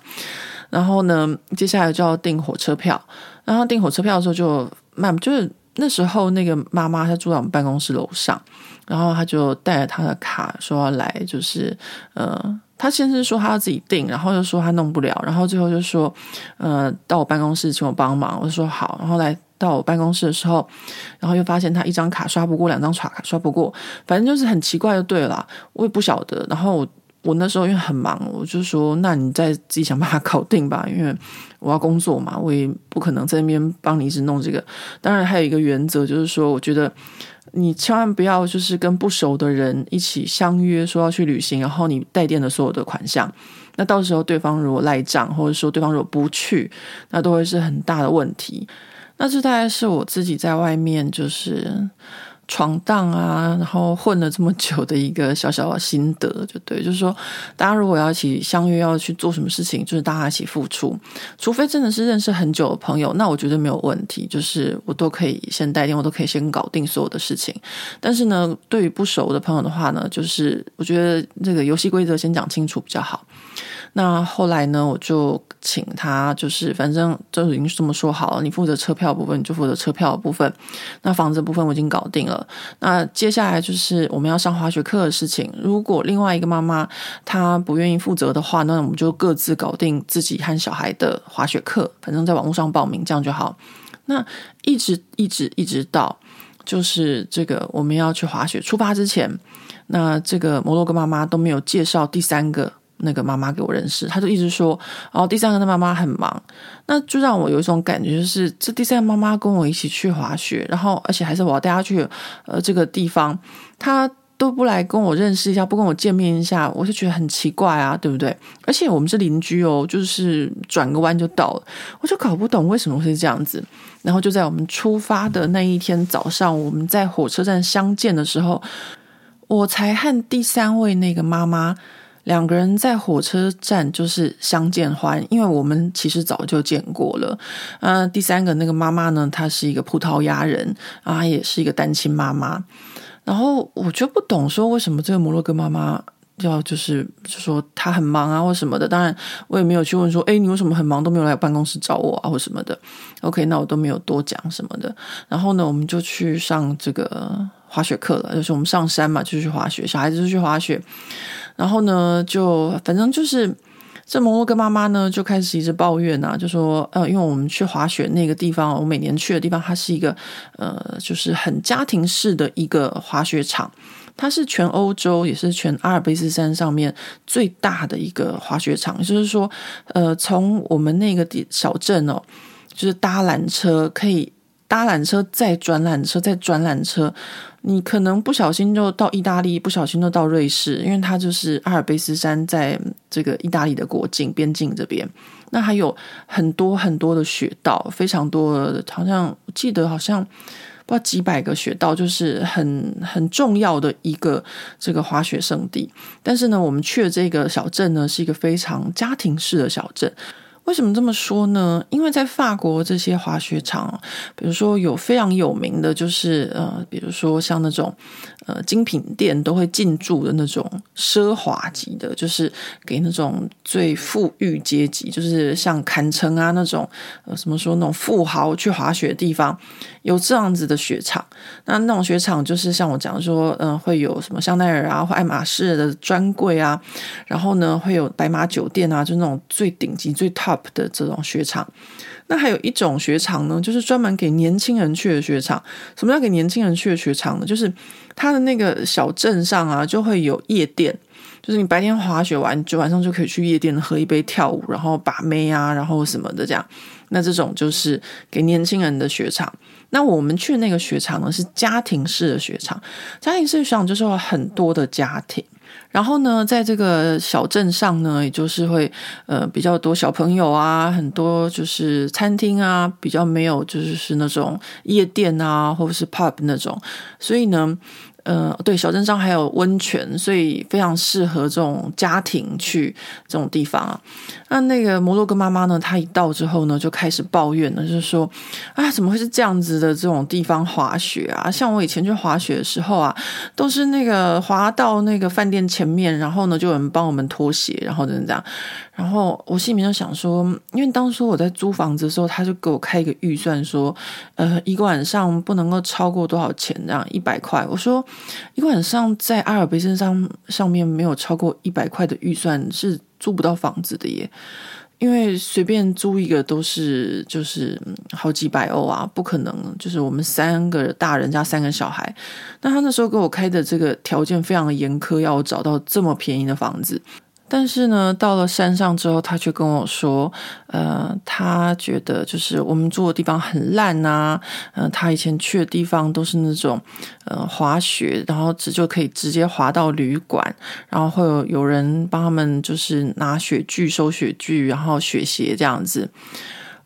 然后呢，接下来就要订火车票，然后订火车票的时候就慢，就是那时候那个妈妈她住在我们办公室楼上。然后她就带着她的卡说要来，就是呃，她先是说她要自己订，然后又说她弄不了，然后最后就说呃，到我办公室请我帮忙，我就说好。然后来到我办公室的时候，然后又发现他一张卡刷不过，两张刷卡刷不过，反正就是很奇怪就对了，我也不晓得。然后我那时候因为很忙，我就说那你再自己想办法搞定吧，因为我要工作嘛，我也不可能在那边帮你一直弄这个。当然还有一个原则就是说，我觉得。你千万不要就是跟不熟的人一起相约说要去旅行，然后你带垫的所有的款项，那到时候对方如果赖账，或者说对方如果不去，那都会是很大的问题。那这大概是我自己在外面就是。闯荡啊，然后混了这么久的一个小小的心得，就对，就是说，大家如果要一起相约要去做什么事情，就是大家一起付出，除非真的是认识很久的朋友，那我觉得没有问题，就是我都可以先带电，我都可以先搞定所有的事情。但是呢，对于不熟的朋友的话呢，就是我觉得这个游戏规则先讲清楚比较好。那后来呢，我就请他，就是反正就已经这么说好了，你负责车票部分，你就负责车票部分。那房子部分我已经搞定了。那接下来就是我们要上滑雪课的事情。如果另外一个妈妈她不愿意负责的话，那我们就各自搞定自己和小孩的滑雪课，反正在网络上报名这样就好。那一直一直一直到就是这个我们要去滑雪出发之前，那这个摩洛哥妈妈都没有介绍第三个。那个妈妈给我认识，他就一直说，哦，第三个的妈妈很忙，那就让我有一种感觉，就是这第三个妈妈跟我一起去滑雪，然后而且还是我要带她去呃这个地方，她。都不来跟我认识一下，不跟我见面一下，我就觉得很奇怪啊，对不对？而且我们是邻居哦，就是转个弯就到了，我就搞不懂为什么会这样子。然后就在我们出发的那一天早上，我们在火车站相见的时候，我才和第三位那个妈妈两个人在火车站就是相见欢，因为我们其实早就见过了。嗯、第三个那个妈妈呢，她是一个葡萄牙人啊，也是一个单亲妈妈。然后我就不懂，说为什么这个摩洛哥妈妈要就是就说她很忙啊或什么的。当然我也没有去问说，哎，你为什么很忙都没有来办公室找我啊或什么的。OK，那我都没有多讲什么的。然后呢，我们就去上这个滑雪课了，就是我们上山嘛，就去滑雪，小孩子就去滑雪。然后呢，就反正就是。这摩洛哥妈妈呢，就开始一直抱怨啊，就说，呃，因为我们去滑雪那个地方，我每年去的地方，它是一个，呃，就是很家庭式的一个滑雪场，它是全欧洲也是全阿尔卑斯山上面最大的一个滑雪场，就是说，呃，从我们那个地小镇哦，就是搭缆车可以。搭缆车，再转缆车，再转缆车，你可能不小心就到意大利，不小心就到瑞士，因为它就是阿尔卑斯山在这个意大利的国境边境这边。那还有很多很多的雪道，非常多的，好像我记得好像不知道几百个雪道，就是很很重要的一个这个滑雪胜地。但是呢，我们去的这个小镇呢，是一个非常家庭式的小镇。为什么这么说呢？因为在法国这些滑雪场，比如说有非常有名的，就是呃，比如说像那种呃精品店都会进驻的那种奢华级的，就是给那种最富裕阶级，就是像坎城啊那种呃什么说那种富豪去滑雪的地方，有这样子的雪场。那那种雪场就是像我讲说，嗯、会有什么香奈儿啊或爱马仕的专柜啊，然后呢会有白马酒店啊，就那种最顶级最的这种雪场，那还有一种雪场呢，就是专门给年轻人去的雪场。什么叫给年轻人去的雪场呢？就是它的那个小镇上啊，就会有夜店，就是你白天滑雪完，就晚上就可以去夜店喝一杯、跳舞，然后把妹啊，然后什么的这样。那这种就是给年轻人的雪场。那我们去的那个雪场呢，是家庭式的雪场。家庭式雪场就是有很多的家庭。然后呢，在这个小镇上呢，也就是会呃比较多小朋友啊，很多就是餐厅啊，比较没有就是是那种夜店啊，或者是 pub 那种，所以呢。呃，对，小镇上还有温泉，所以非常适合这种家庭去这种地方啊。那那个摩洛哥妈妈呢，她一到之后呢，就开始抱怨了，就是说，啊，怎么会是这样子的这种地方滑雪啊？像我以前去滑雪的时候啊，都是那个滑到那个饭店前面，然后呢，就有人帮我们脱鞋，然后怎么这样。然后我心里面就想说，因为当初我在租房子的时候，他就给我开一个预算，说，呃，一个晚上不能够超过多少钱，这样一百块。我说，一个晚上在阿尔卑斯山上面没有超过一百块的预算是租不到房子的耶，因为随便租一个都是就是好几百欧啊，不可能。就是我们三个大人加三个小孩，那他那时候给我开的这个条件非常严苛，要我找到这么便宜的房子。但是呢，到了山上之后，他却跟我说，呃，他觉得就是我们住的地方很烂呐，嗯、呃，他以前去的地方都是那种，呃，滑雪，然后只就可以直接滑到旅馆，然后会有有人帮他们就是拿雪具、收雪具，然后雪鞋这样子，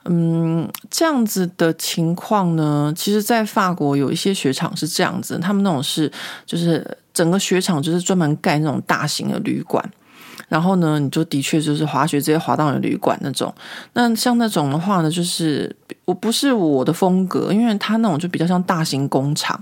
嗯，这样子的情况呢，其实，在法国有一些雪场是这样子，他们那种是就是整个雪场就是专门盖那种大型的旅馆。然后呢，你就的确就是滑雪直接滑到你旅馆那种。那像那种的话呢，就是我不是我的风格，因为它那种就比较像大型工厂。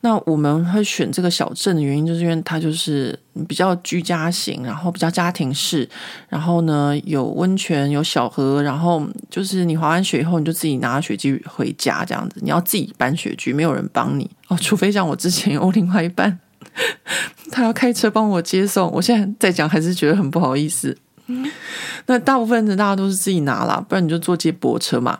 那我们会选这个小镇的原因，就是因为它就是比较居家型，然后比较家庭式，然后呢有温泉、有小河，然后就是你滑完雪以后，你就自己拿雪具回家这样子。你要自己搬雪具，没有人帮你哦，除非像我之前有另外一半。他要开车帮我接送，我现在在讲还是觉得很不好意思。那大部分的大家都是自己拿啦，不然你就坐接驳车嘛。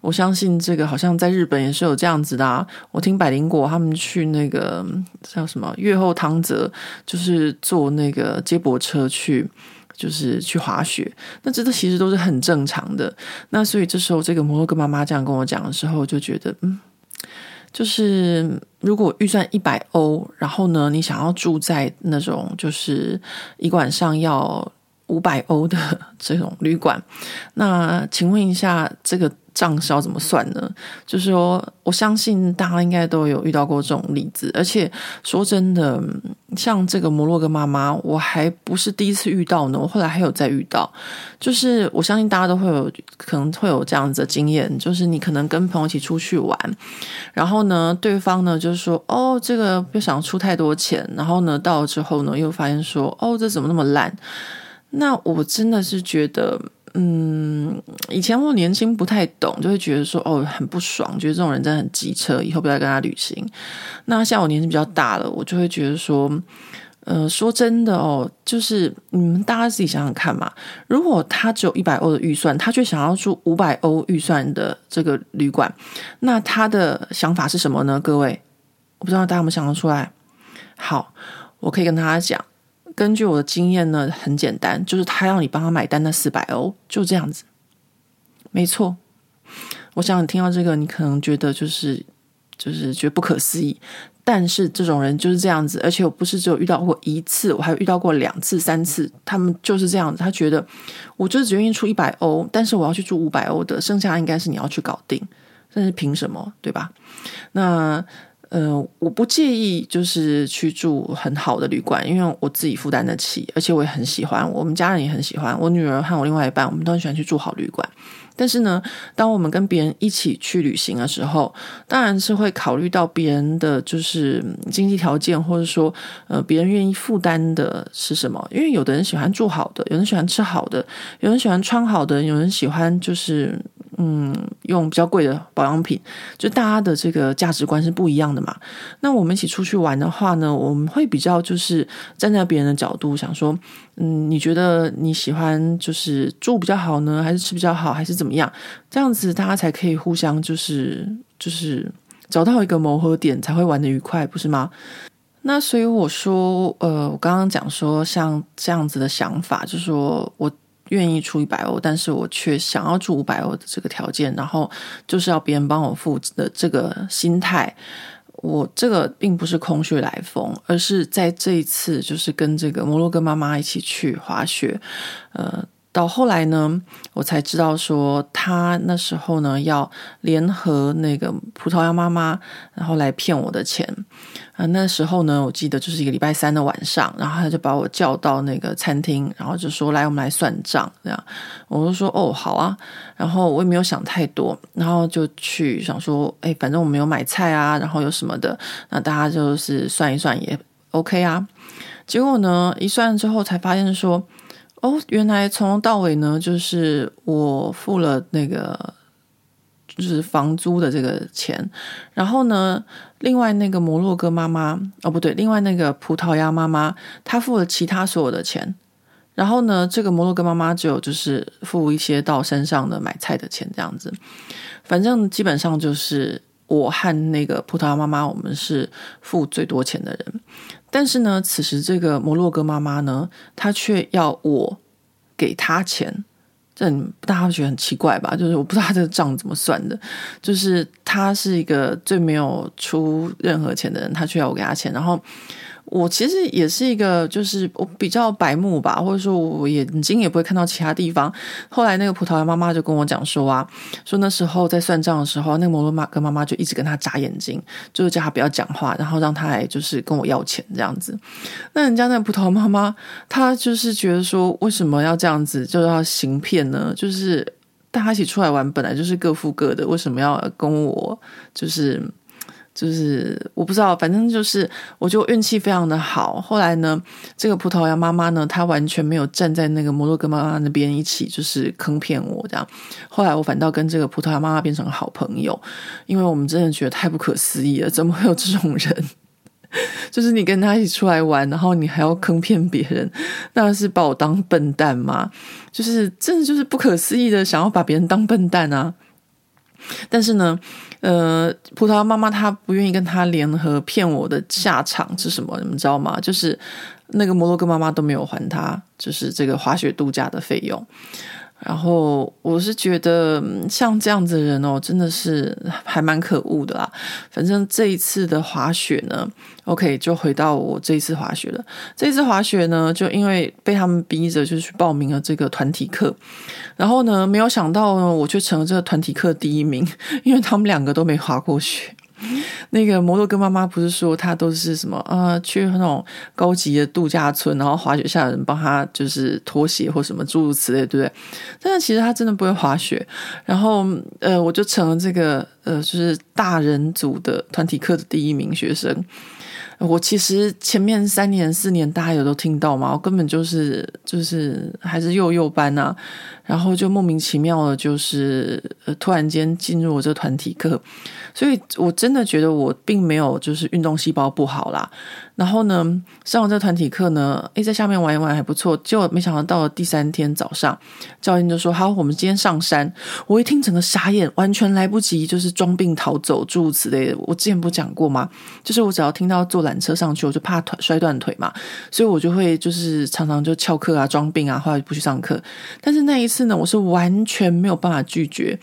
我相信这个好像在日本也是有这样子的啊。我听百灵果他们去那个叫什么越后汤泽，就是坐那个接驳车去就是去滑雪。那这都其实都是很正常的。那所以这时候，这个摩洛哥妈妈这样跟我讲的时候，就觉得嗯，就是如果预算一百欧，然后呢，你想要住在那种就是一晚上要五百欧的这种旅馆，那请问一下这个。账是要怎么算呢？就是说，我相信大家应该都有遇到过这种例子，而且说真的，像这个摩洛哥妈妈，我还不是第一次遇到呢。我后来还有再遇到，就是我相信大家都会有可能会有这样子的经验，就是你可能跟朋友一起出去玩，然后呢，对方呢就是说，哦，这个不想出太多钱，然后呢，到了之后呢，又发现说，哦，这怎么那么烂？那我真的是觉得。嗯，以前我年轻不太懂，就会觉得说哦，很不爽，觉得这种人真的很机车，以后不要跟他旅行。那像我年纪比较大了，我就会觉得说，呃，说真的哦，就是你们大家自己想想看嘛，如果他只有一百欧的预算，他却想要住五百欧预算的这个旅馆，那他的想法是什么呢？各位，我不知道大家有没有想得出来。好，我可以跟大家讲。根据我的经验呢，很简单，就是他要你帮他买单那四百欧，就这样子，没错。我想听到这个，你可能觉得就是就是觉得不可思议，但是这种人就是这样子，而且我不是只有遇到过一次，我还遇到过两次、三次，他们就是这样子。他觉得我就只愿意出一百欧，但是我要去住五百欧的，剩下应该是你要去搞定，但是凭什么，对吧？那。呃，我不介意，就是去住很好的旅馆，因为我自己负担得起，而且我也很喜欢，我们家人也很喜欢，我女儿和我另外一半，我们都很喜欢去住好旅馆。但是呢，当我们跟别人一起去旅行的时候，当然是会考虑到别人的就是经济条件，或者说呃，别人愿意负担的是什么？因为有的人喜欢住好的，有人喜欢吃好的，有人喜欢穿好的，有人喜欢就是。嗯，用比较贵的保养品，就大家的这个价值观是不一样的嘛。那我们一起出去玩的话呢，我们会比较就是站在别人的角度想说，嗯，你觉得你喜欢就是住比较好呢，还是吃比较好，还是怎么样？这样子大家才可以互相就是就是找到一个磨合点，才会玩得愉快，不是吗？那所以我说，呃，我刚刚讲说像这样子的想法，就是说我。愿意出一百欧，但是我却想要住五百欧的这个条件，然后就是要别人帮我付的这个心态，我这个并不是空穴来风，而是在这一次就是跟这个摩洛哥妈妈一起去滑雪，呃。到后来呢，我才知道说他那时候呢要联合那个葡萄牙妈妈，然后来骗我的钱。啊，那时候呢，我记得就是一个礼拜三的晚上，然后他就把我叫到那个餐厅，然后就说：“来，我们来算账。”这样，我就说：“哦，好啊。”然后我也没有想太多，然后就去想说：“哎，反正我没有买菜啊，然后有什么的，那大家就是算一算也 OK 啊。”结果呢，一算之后才发现说。哦，原来从头到尾呢，就是我付了那个就是房租的这个钱，然后呢，另外那个摩洛哥妈妈哦不对，另外那个葡萄牙妈妈她付了其他所有的钱，然后呢，这个摩洛哥妈妈只有就是付一些到山上的买菜的钱这样子，反正基本上就是我和那个葡萄牙妈妈，我们是付最多钱的人。但是呢，此时这个摩洛哥妈妈呢，她却要我给她钱，这大家会觉得很奇怪吧？就是我不知道他这个账怎么算的，就是他是一个最没有出任何钱的人，他却要我给他钱，然后。我其实也是一个，就是我比较白目吧，或者说我眼睛也不会看到其他地方。后来那个葡萄牙妈妈就跟我讲说啊，说那时候在算账的时候，那个摩洛哥妈妈就一直跟他眨眼睛，就是叫他不要讲话，然后让他来就是跟我要钱这样子。那人家那葡萄牙妈妈，她就是觉得说，为什么要这样子，就要行骗呢？就是大家一起出来玩，本来就是各付各的，为什么要跟我就是？就是我不知道，反正就是我就运气非常的好。后来呢，这个葡萄牙妈妈呢，她完全没有站在那个摩洛哥妈妈那边一起，就是坑骗我这样。后来我反倒跟这个葡萄牙妈妈变成好朋友，因为我们真的觉得太不可思议了，怎么会有这种人？就是你跟他一起出来玩，然后你还要坑骗别人，那是把我当笨蛋吗？就是真的就是不可思议的想要把别人当笨蛋啊！但是呢，呃，葡萄妈妈她不愿意跟他联合骗我的下场是什么？你们知道吗？就是那个摩洛哥妈妈都没有还他，就是这个滑雪度假的费用。然后我是觉得像这样子的人哦，真的是还蛮可恶的啦。反正这一次的滑雪呢，OK，就回到我这一次滑雪了。这一次滑雪呢，就因为被他们逼着就去报名了这个团体课，然后呢，没有想到呢，我却成了这个团体课第一名，因为他们两个都没滑过雪。那个摩洛哥妈妈不是说她都是什么啊？去那种高级的度假村，然后滑雪下的人帮她就是脱鞋或什么诸如此类，对不对？但是其实她真的不会滑雪。然后呃，我就成了这个呃，就是大人组的团体课的第一名学生。我其实前面三年四年大家有都听到吗？我根本就是就是还是幼幼班啊，然后就莫名其妙的，就是呃突然间进入我这团体课。所以，我真的觉得我并没有就是运动细胞不好啦。然后呢，上完这个团体课呢，诶，在下面玩一玩还不错。结果没想到到了第三天早上，教练就说：“好，我们今天上山。”我一听整个傻眼，完全来不及就是装病逃走诸如此类的。我之前不讲过吗？就是我只要听到坐缆车上去，我就怕腿摔断腿嘛，所以我就会就是常常就翘课啊、装病啊，后来不去上课。但是那一次呢，我是完全没有办法拒绝。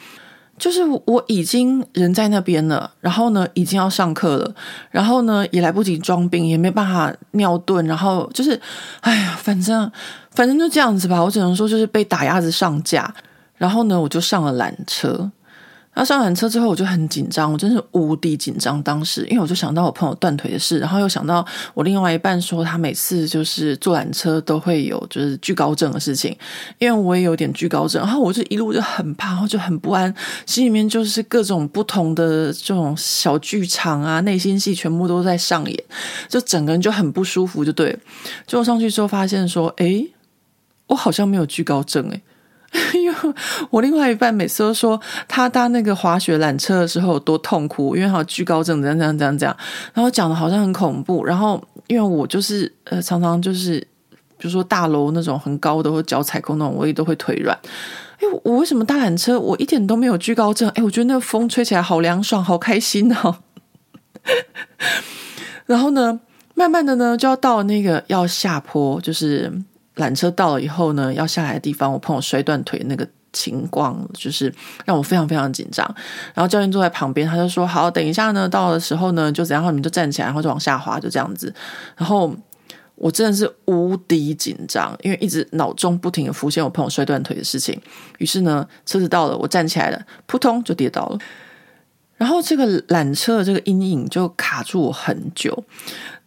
就是我已经人在那边了，然后呢，已经要上课了，然后呢，也来不及装病，也没办法尿遁，然后就是，哎呀，反正反正就这样子吧，我只能说就是被打鸭子上架，然后呢，我就上了缆车。然后上缆车之后，我就很紧张，我真是无敌紧张。当时，因为我就想到我朋友断腿的事，然后又想到我另外一半说他每次就是坐缆车都会有就是惧高症的事情，因为我也有点惧高症，然后我就一路就很怕，然后就很不安，心里面就是各种不同的这种小剧场啊，内心戏全部都在上演，就整个人就很不舒服，就对。结果上去之后发现说，诶，我好像没有惧高症，诶。因为我另外一半每次都说他搭那个滑雪缆车的时候有多痛苦，因为他有惧高症，怎样怎样怎样怎样，然后讲的好像很恐怖。然后因为我就是呃常常就是比如说大楼那种很高的或脚踩空那种，我也都会腿软。哎，我为什么搭缆车我一点都没有惧高症？哎，我觉得那个风吹起来好凉爽，好开心哦。然后呢，慢慢的呢就要到那个要下坡，就是。缆车到了以后呢，要下来的地方，我朋友摔断腿那个情况，就是让我非常非常紧张。然后教练坐在旁边，他就说：“好，等一下呢，到的时候呢，就怎样，然后你们就站起来，然后就往下滑，就这样子。”然后我真的是无敌紧张，因为一直脑中不停的浮现我朋友摔断腿的事情。于是呢，车子到了，我站起来了，扑通就跌倒了。然后这个缆车的这个阴影就卡住我很久，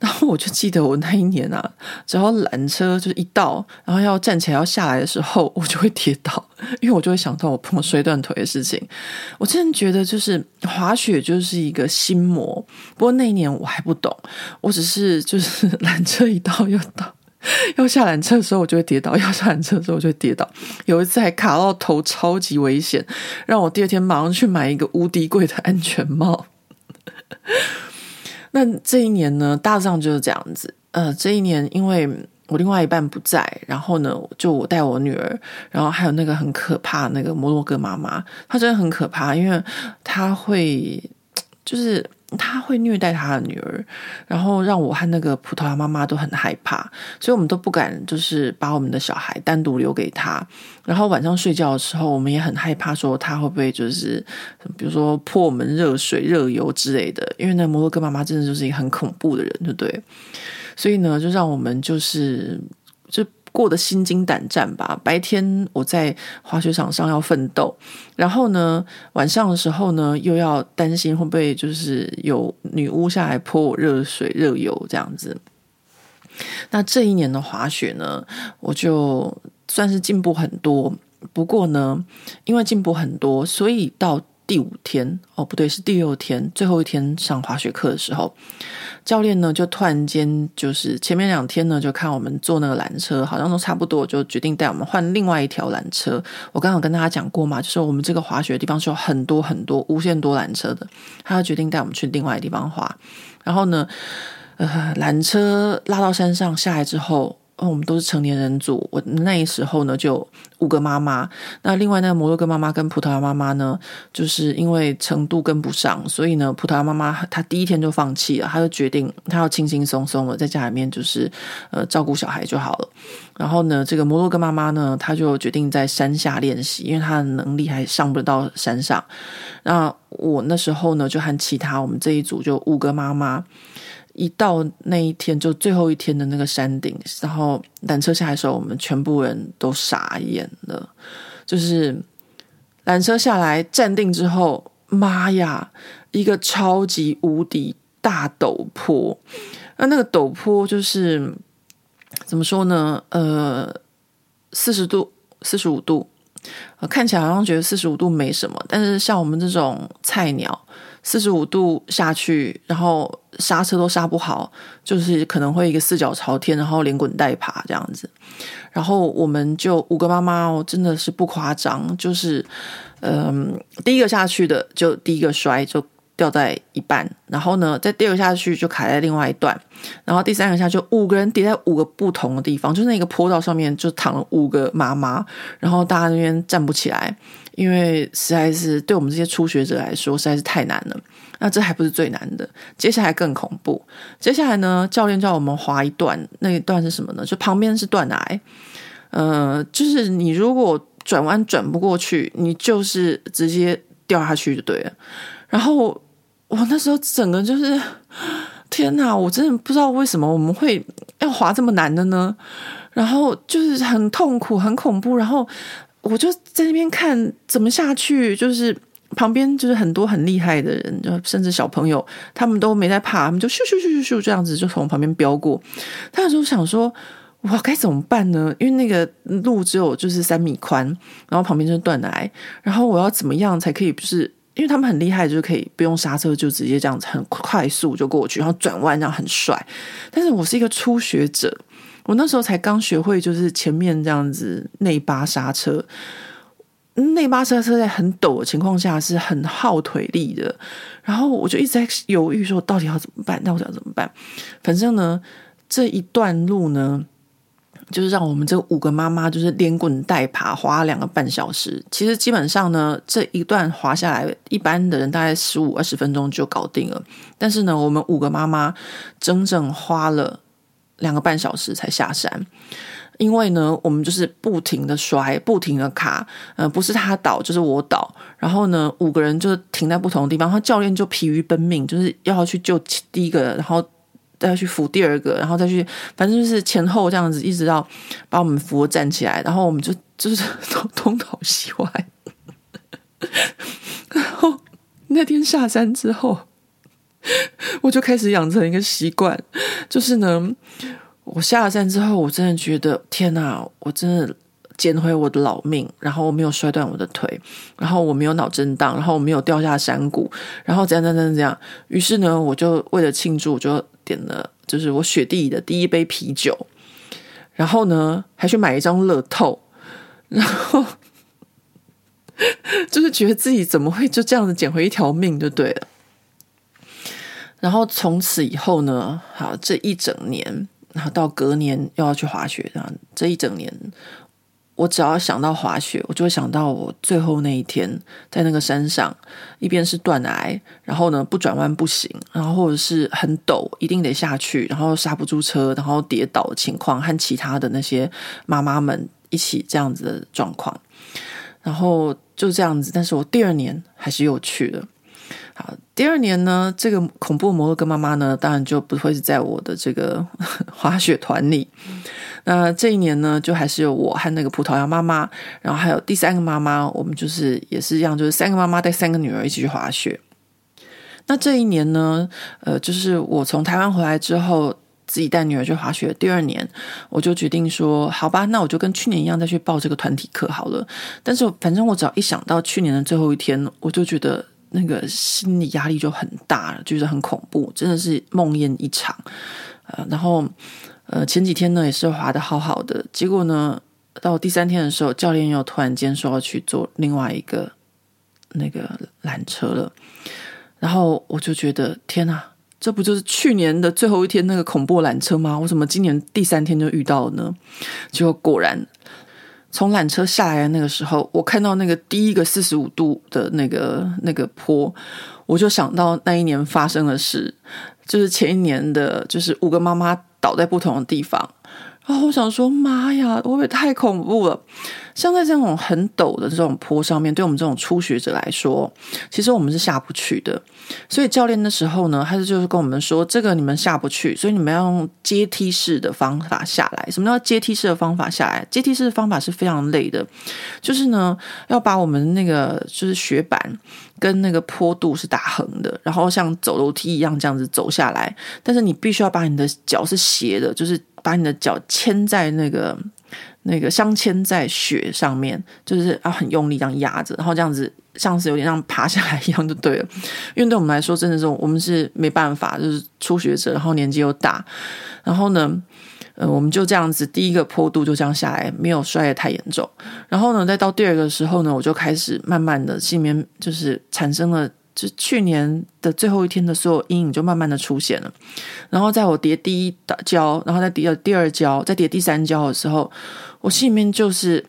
然后我就记得我那一年啊，只要缆车就是一到，然后要站起来要下来的时候，我就会跌倒，因为我就会想到我碰摔断腿的事情。我真的觉得就是滑雪就是一个心魔，不过那一年我还不懂，我只是就是 缆车一到又到。要下缆车的时候，我就会跌倒；要下缆车的时候，我就会跌倒。有一次还卡到头，超级危险，让我第二天马上去买一个无敌贵的安全帽。那这一年呢，大致上就是这样子。呃，这一年因为我另外一半不在，然后呢，就我带我女儿，然后还有那个很可怕那个摩洛哥妈妈，她真的很可怕，因为她会就是。他会虐待他的女儿，然后让我和那个葡萄牙妈妈都很害怕，所以我们都不敢就是把我们的小孩单独留给他。然后晚上睡觉的时候，我们也很害怕，说他会不会就是比如说泼我们热水、热油之类的。因为那摩洛哥妈妈真的就是一个很恐怖的人，对不对？所以呢，就让我们就是就。过得心惊胆战吧。白天我在滑雪场上要奋斗，然后呢，晚上的时候呢，又要担心会不会就是有女巫下来泼我热水、热油这样子。那这一年的滑雪呢，我就算是进步很多。不过呢，因为进步很多，所以到第五天哦，不对，是第六天，最后一天上滑雪课的时候。教练呢，就突然间就是前面两天呢，就看我们坐那个缆车，好像都差不多，就决定带我们换另外一条缆车。我刚刚跟大家讲过嘛，就是我们这个滑雪的地方是有很多很多无限多缆车的，他决定带我们去另外一地方滑。然后呢，呃，缆车拉到山上下来之后，哦，我们都是成年人组。我那时候呢，就五个妈妈。那另外那个摩洛哥妈妈跟葡萄牙妈妈呢，就是因为程度跟不上，所以呢，葡萄牙妈妈她第一天就放弃了，她就决定她要轻轻松松的在家里面就是呃照顾小孩就好了。然后呢，这个摩洛哥妈妈呢，她就决定在山下练习，因为她的能力还上不到山上。那我那时候呢，就和其他我们这一组就五个妈妈。一到那一天，就最后一天的那个山顶，然后缆车下来的时候，我们全部人都傻眼了。就是缆车下来站定之后，妈呀，一个超级无敌大陡坡。那那个陡坡就是怎么说呢？呃，四十度、四十五度，看起来好像觉得四十五度没什么，但是像我们这种菜鸟。四十五度下去，然后刹车都刹不好，就是可能会一个四脚朝天，然后连滚带爬这样子。然后我们就五个妈妈哦，真的是不夸张，就是嗯，第一个下去的就第一个摔，就掉在一半，然后呢，再掉下去就卡在另外一段，然后第三个下去就五个人叠在五个不同的地方，就是那个坡道上面就躺了五个妈妈，然后大家那边站不起来。因为实在是对我们这些初学者来说实在是太难了，那这还不是最难的，接下来更恐怖。接下来呢，教练叫我们滑一段，那一段是什么呢？就旁边是断崖，呃，就是你如果转弯转不过去，你就是直接掉下去就对了。然后我那时候整个就是天哪，我真的不知道为什么我们会要滑这么难的呢？然后就是很痛苦、很恐怖，然后。我就在那边看怎么下去，就是旁边就是很多很厉害的人，就甚至小朋友，他们都没在怕，他们就咻咻咻咻咻这样子就从旁边飙过。他有时候想说，哇，该怎么办呢？因为那个路只有就是三米宽，然后旁边就是断崖，然后我要怎么样才可以？就是因为他们很厉害，就是可以不用刹车就直接这样子很快速就过去，然后转弯这样很帅。但是我是一个初学者。我那时候才刚学会，就是前面这样子内八刹车，内八刹车在很陡的情况下是很耗腿力的。然后我就一直在犹豫，说到底要怎么办？到底要怎么办？反正呢，这一段路呢，就是让我们这五个妈妈就是连滚带爬，滑了两个半小时。其实基本上呢，这一段滑下来，一般的人大概十五二十分钟就搞定了。但是呢，我们五个妈妈整整花了。两个半小时才下山，因为呢，我们就是不停的摔，不停的卡，呃，不是他倒就是我倒，然后呢，五个人就停在不同的地方，然后教练就疲于奔命，就是要去救第一个，然后再去扶第二个，然后再去，反正就是前后这样子，一直到把我们扶站起来，然后我们就就是 东东倒西歪，然后那天下山之后。我就开始养成一个习惯，就是呢，我下了山之后，我真的觉得天哪，我真的捡回我的老命，然后我没有摔断我的腿，然后我没有脑震荡，然后我没有掉下山谷，然后怎样怎样怎样怎样。于是呢，我就为了庆祝，我就点了就是我雪地里的第一杯啤酒，然后呢，还去买一张乐透，然后 就是觉得自己怎么会就这样子捡回一条命就对了。然后从此以后呢，好，这一整年，然后到隔年又要去滑雪，然后这一整年，我只要想到滑雪，我就会想到我最后那一天在那个山上，一边是断崖，然后呢不转弯不行，然后或者是很陡，一定得下去，然后刹不住车，然后跌倒的情况，和其他的那些妈妈们一起这样子的状况，然后就这样子，但是我第二年还是又去了。好，第二年呢，这个恐怖摩洛哥妈妈呢，当然就不会是在我的这个 滑雪团里。那这一年呢，就还是有我和那个葡萄牙妈妈，然后还有第三个妈妈，我们就是也是一样，就是三个妈妈带三个女儿一起去滑雪。那这一年呢，呃，就是我从台湾回来之后，自己带女儿去滑雪。第二年，我就决定说，好吧，那我就跟去年一样再去报这个团体课好了。但是反正我只要一想到去年的最后一天，我就觉得。那个心理压力就很大了，就是很恐怖，真的是梦魇一场。呃，然后呃前几天呢也是滑的好好的，结果呢到第三天的时候，教练又突然间说要去坐另外一个那个缆车了，然后我就觉得天哪，这不就是去年的最后一天那个恐怖缆车吗？为什么今年第三天就遇到了呢？结果果然，从缆车下来的那个时候，我看到那个第一个四十五度的那个那个坡，我就想到那一年发生的事，就是前一年的，就是五个妈妈倒在不同的地方。啊我想说，妈呀，会不会太恐怖了？像在这种很陡的这种坡上面，对我们这种初学者来说，其实我们是下不去的。所以教练的时候呢，他就就是跟我们说，这个你们下不去，所以你们要用阶梯式的方法下来。什么叫阶梯式的方法下来？阶梯式的方法是非常累的，就是呢，要把我们那个就是雪板跟那个坡度是打横的，然后像走楼梯一样这样子走下来。但是你必须要把你的脚是斜的，就是。把你的脚牵在那个那个镶嵌在雪上面，就是要很用力这样压着，然后这样子像是有点像爬下来一样就对了。因为对我们来说，真的是我们是没办法，就是初学者，然后年纪又大，然后呢，呃，我们就这样子第一个坡度就这样下来，没有摔得太严重。然后呢，再到第二个时候呢，我就开始慢慢的心里面就是产生了。就去年的最后一天的所有阴影就慢慢的出现了，然后在我叠第一跤，然后再叠第二跤，再叠第三跤的时候，我心里面就是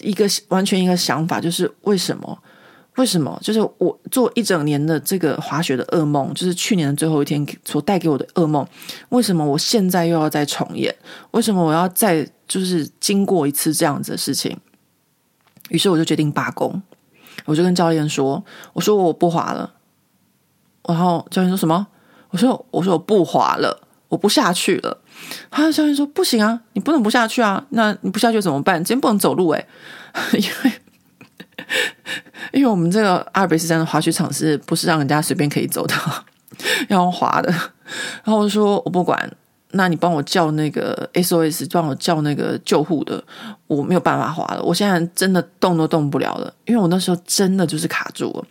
一个完全一个想法，就是为什么？为什么？就是我做一整年的这个滑雪的噩梦，就是去年的最后一天所带给我的噩梦，为什么我现在又要再重演？为什么我要再就是经过一次这样子的事情？于是我就决定罢工。我就跟教练说：“我说我不滑了。”然后教练说什么？我说：“我说我不滑了，我不下去了。”他的教练说：“不行啊，你不能不下去啊！那你不下去怎么办？今天不能走路诶，因为因为我们这个阿尔卑斯山的滑雪场是不是让人家随便可以走的，要用滑的？”然后我就说：“我不管。”那你帮我叫那个 SOS，帮我叫那个救护的，我没有办法滑了。我现在真的动都动不了了，因为我那时候真的就是卡住了，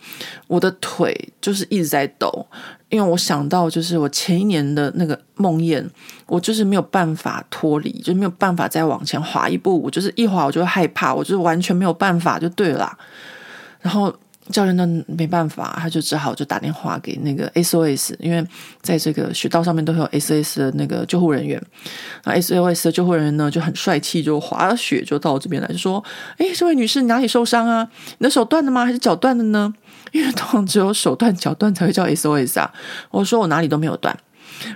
我的腿就是一直在抖。因为我想到就是我前一年的那个梦魇，我就是没有办法脱离，就没有办法再往前滑一步。我就是一滑我就害怕，我就是完全没有办法就对了。然后。教练呢没办法，他就只好就打电话给那个 SOS，因为在这个雪道上面都会有 SOS 的那个救护人员。那，SOS 的救护人员呢就很帅气，就滑雪就到这边来，就说：“哎，这位女士，你哪里受伤啊？你的手断了吗？还是脚断了呢？因为通常只有手断、脚断才会叫 SOS 啊。”我说：“我哪里都没有断。”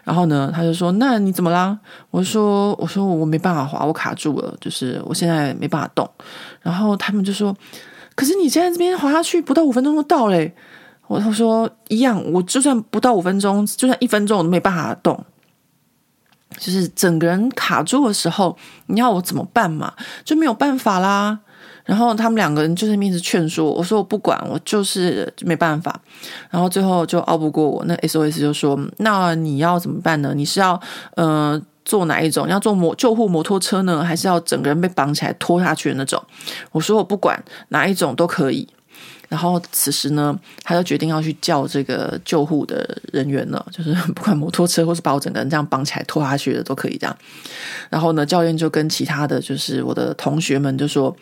然后呢，他就说：“那你怎么啦？”我说：“我说我没办法滑，我卡住了，就是我现在没办法动。”然后他们就说。可是你现在这边滑下去不到五分钟就到嘞，我他说一样，我就算不到五分钟，就算一分钟我都没办法动，就是整个人卡住的时候，你要我怎么办嘛？就没有办法啦。然后他们两个人就是一直劝说我，我说我不管，我就是没办法。然后最后就拗不过我，那 SOS 就说：那你要怎么办呢？你是要嗯。呃坐哪一种？要坐摩救护摩托车呢，还是要整个人被绑起来拖下去的那种？我说我不管哪一种都可以。然后此时呢，他就决定要去叫这个救护的人员了，就是 不管摩托车或是把我整个人这样绑起来拖下去的都可以这样。然后呢，教练就跟其他的就是我的同学们就说：“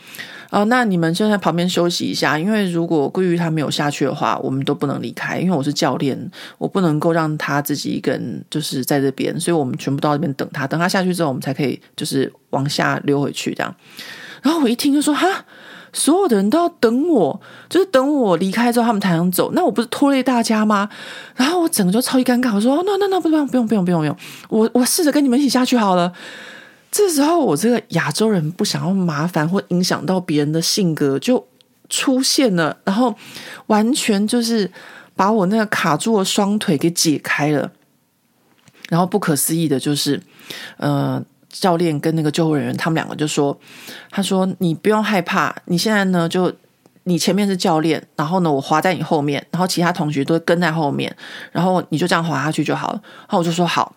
啊、那你们先在旁边休息一下，因为如果桂玉他没有下去的话，我们都不能离开，因为我是教练，我不能够让他自己一个人就是在这边，所以我们全部到这边等他，等他下去之后，我们才可以就是往下溜回去这样。”然后我一听就说：“哈。”所有的人都要等我，就是等我离开之后，他们才能走。那我不是拖累大家吗？然后我整个就超级尴尬。我说：“那那那不用不用不用不用不用，我我试着跟你们一起下去好了。”这时候我这个亚洲人不想要麻烦或影响到别人的性格就出现了，然后完全就是把我那个卡住的双腿给解开了。然后不可思议的就是，呃。教练跟那个救护人员，他们两个就说：“他说你不用害怕，你现在呢就你前面是教练，然后呢我滑在你后面，然后其他同学都跟在后面，然后你就这样滑下去就好了。”然后我就说好，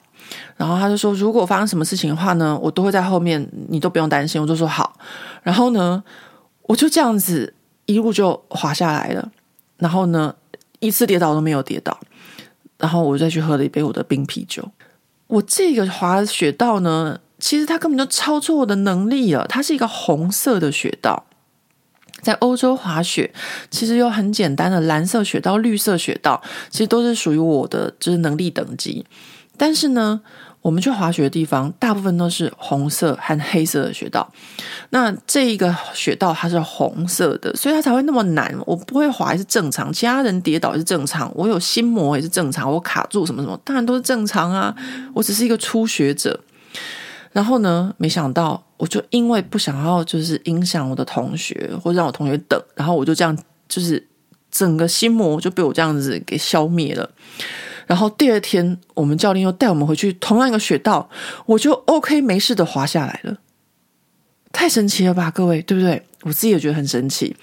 然后他就说：“如果发生什么事情的话呢，我都会在后面，你都不用担心。”我就说好，然后呢我就这样子一路就滑下来了，然后呢一次跌倒都没有跌倒，然后我再去喝了一杯我的冰啤酒。我这个滑雪道呢。其实它根本就超出我的能力了。它是一个红色的雪道，在欧洲滑雪，其实有很简单的蓝色雪道、绿色雪道，其实都是属于我的就是能力等级。但是呢，我们去滑雪的地方，大部分都是红色和黑色的雪道。那这一个雪道它是红色的，所以它才会那么难。我不会滑也是正常，其他人跌倒也是正常，我有心魔也是正常，我卡住什么什么，当然都是正常啊。我只是一个初学者。然后呢，没想到我就因为不想要就是影响我的同学，或者让我同学等，然后我就这样就是整个心魔就被我这样子给消灭了。然后第二天，我们教练又带我们回去同样一个雪道，我就 OK 没事的滑下来了，太神奇了吧，各位，对不对？我自己也觉得很神奇。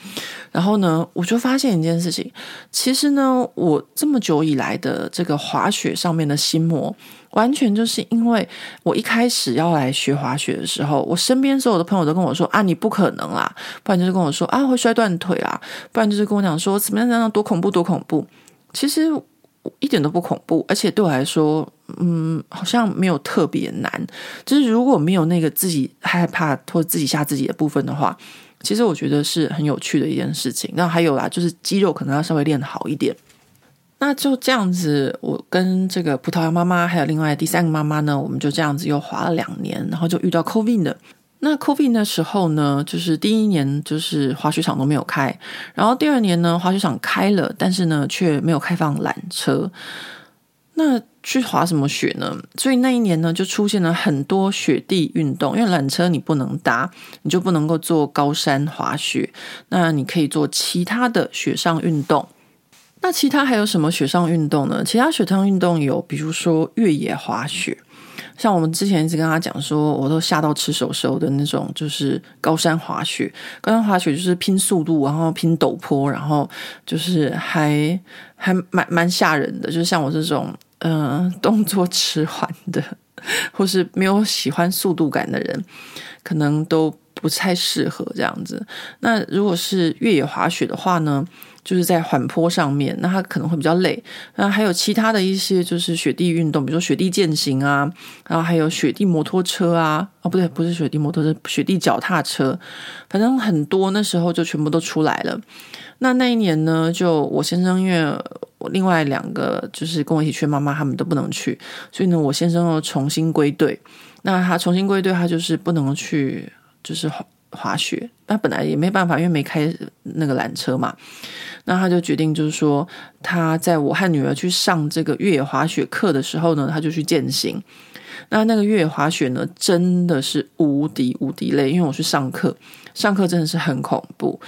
然后呢，我就发现一件事情，其实呢，我这么久以来的这个滑雪上面的心魔，完全就是因为我一开始要来学滑雪的时候，我身边所有的朋友都跟我说啊，你不可能啦，不然就是跟我说啊，会摔断腿啊，不然就是跟我讲说怎么样怎么样，多恐怖多恐怖。其实。一点都不恐怖，而且对我来说，嗯，好像没有特别难。就是如果没有那个自己害怕或自己吓自己的部分的话，其实我觉得是很有趣的一件事情。那还有啦，就是肌肉可能要稍微练好一点。那就这样子，我跟这个葡萄牙妈妈还有另外第三个妈妈呢，我们就这样子又滑了两年，然后就遇到 COVID 的。那 COVID 的时候呢，就是第一年就是滑雪场都没有开，然后第二年呢，滑雪场开了，但是呢却没有开放缆车。那去滑什么雪呢？所以那一年呢就出现了很多雪地运动，因为缆车你不能搭，你就不能够做高山滑雪。那你可以做其他的雪上运动。那其他还有什么雪上运动呢？其他雪上运动有，比如说越野滑雪。像我们之前一直跟他讲说，我都吓到吃手手的那种，就是高山滑雪。高山滑雪就是拼速度，然后拼陡坡，然后就是还还蛮蛮吓人的。就是像我这种，嗯、呃，动作迟缓的，或是没有喜欢速度感的人，可能都不太适合这样子。那如果是越野滑雪的话呢？就是在缓坡上面，那他可能会比较累。那还有其他的一些就是雪地运动，比如说雪地健行啊，然后还有雪地摩托车啊，哦不对，不是雪地摩托车，雪地脚踏车，反正很多。那时候就全部都出来了。那那一年呢，就我先生因为我另外两个就是跟我一起去妈妈他们都不能去，所以呢，我先生又重新归队。那他重新归队，他就是不能去，就是。滑雪，那本来也没办法，因为没开那个缆车嘛。那他就决定，就是说，他在我和女儿去上这个越野滑雪课的时候呢，他就去践行。那那个越野滑雪呢，真的是无敌无敌累，因为我去上课。上课真的是很恐怖，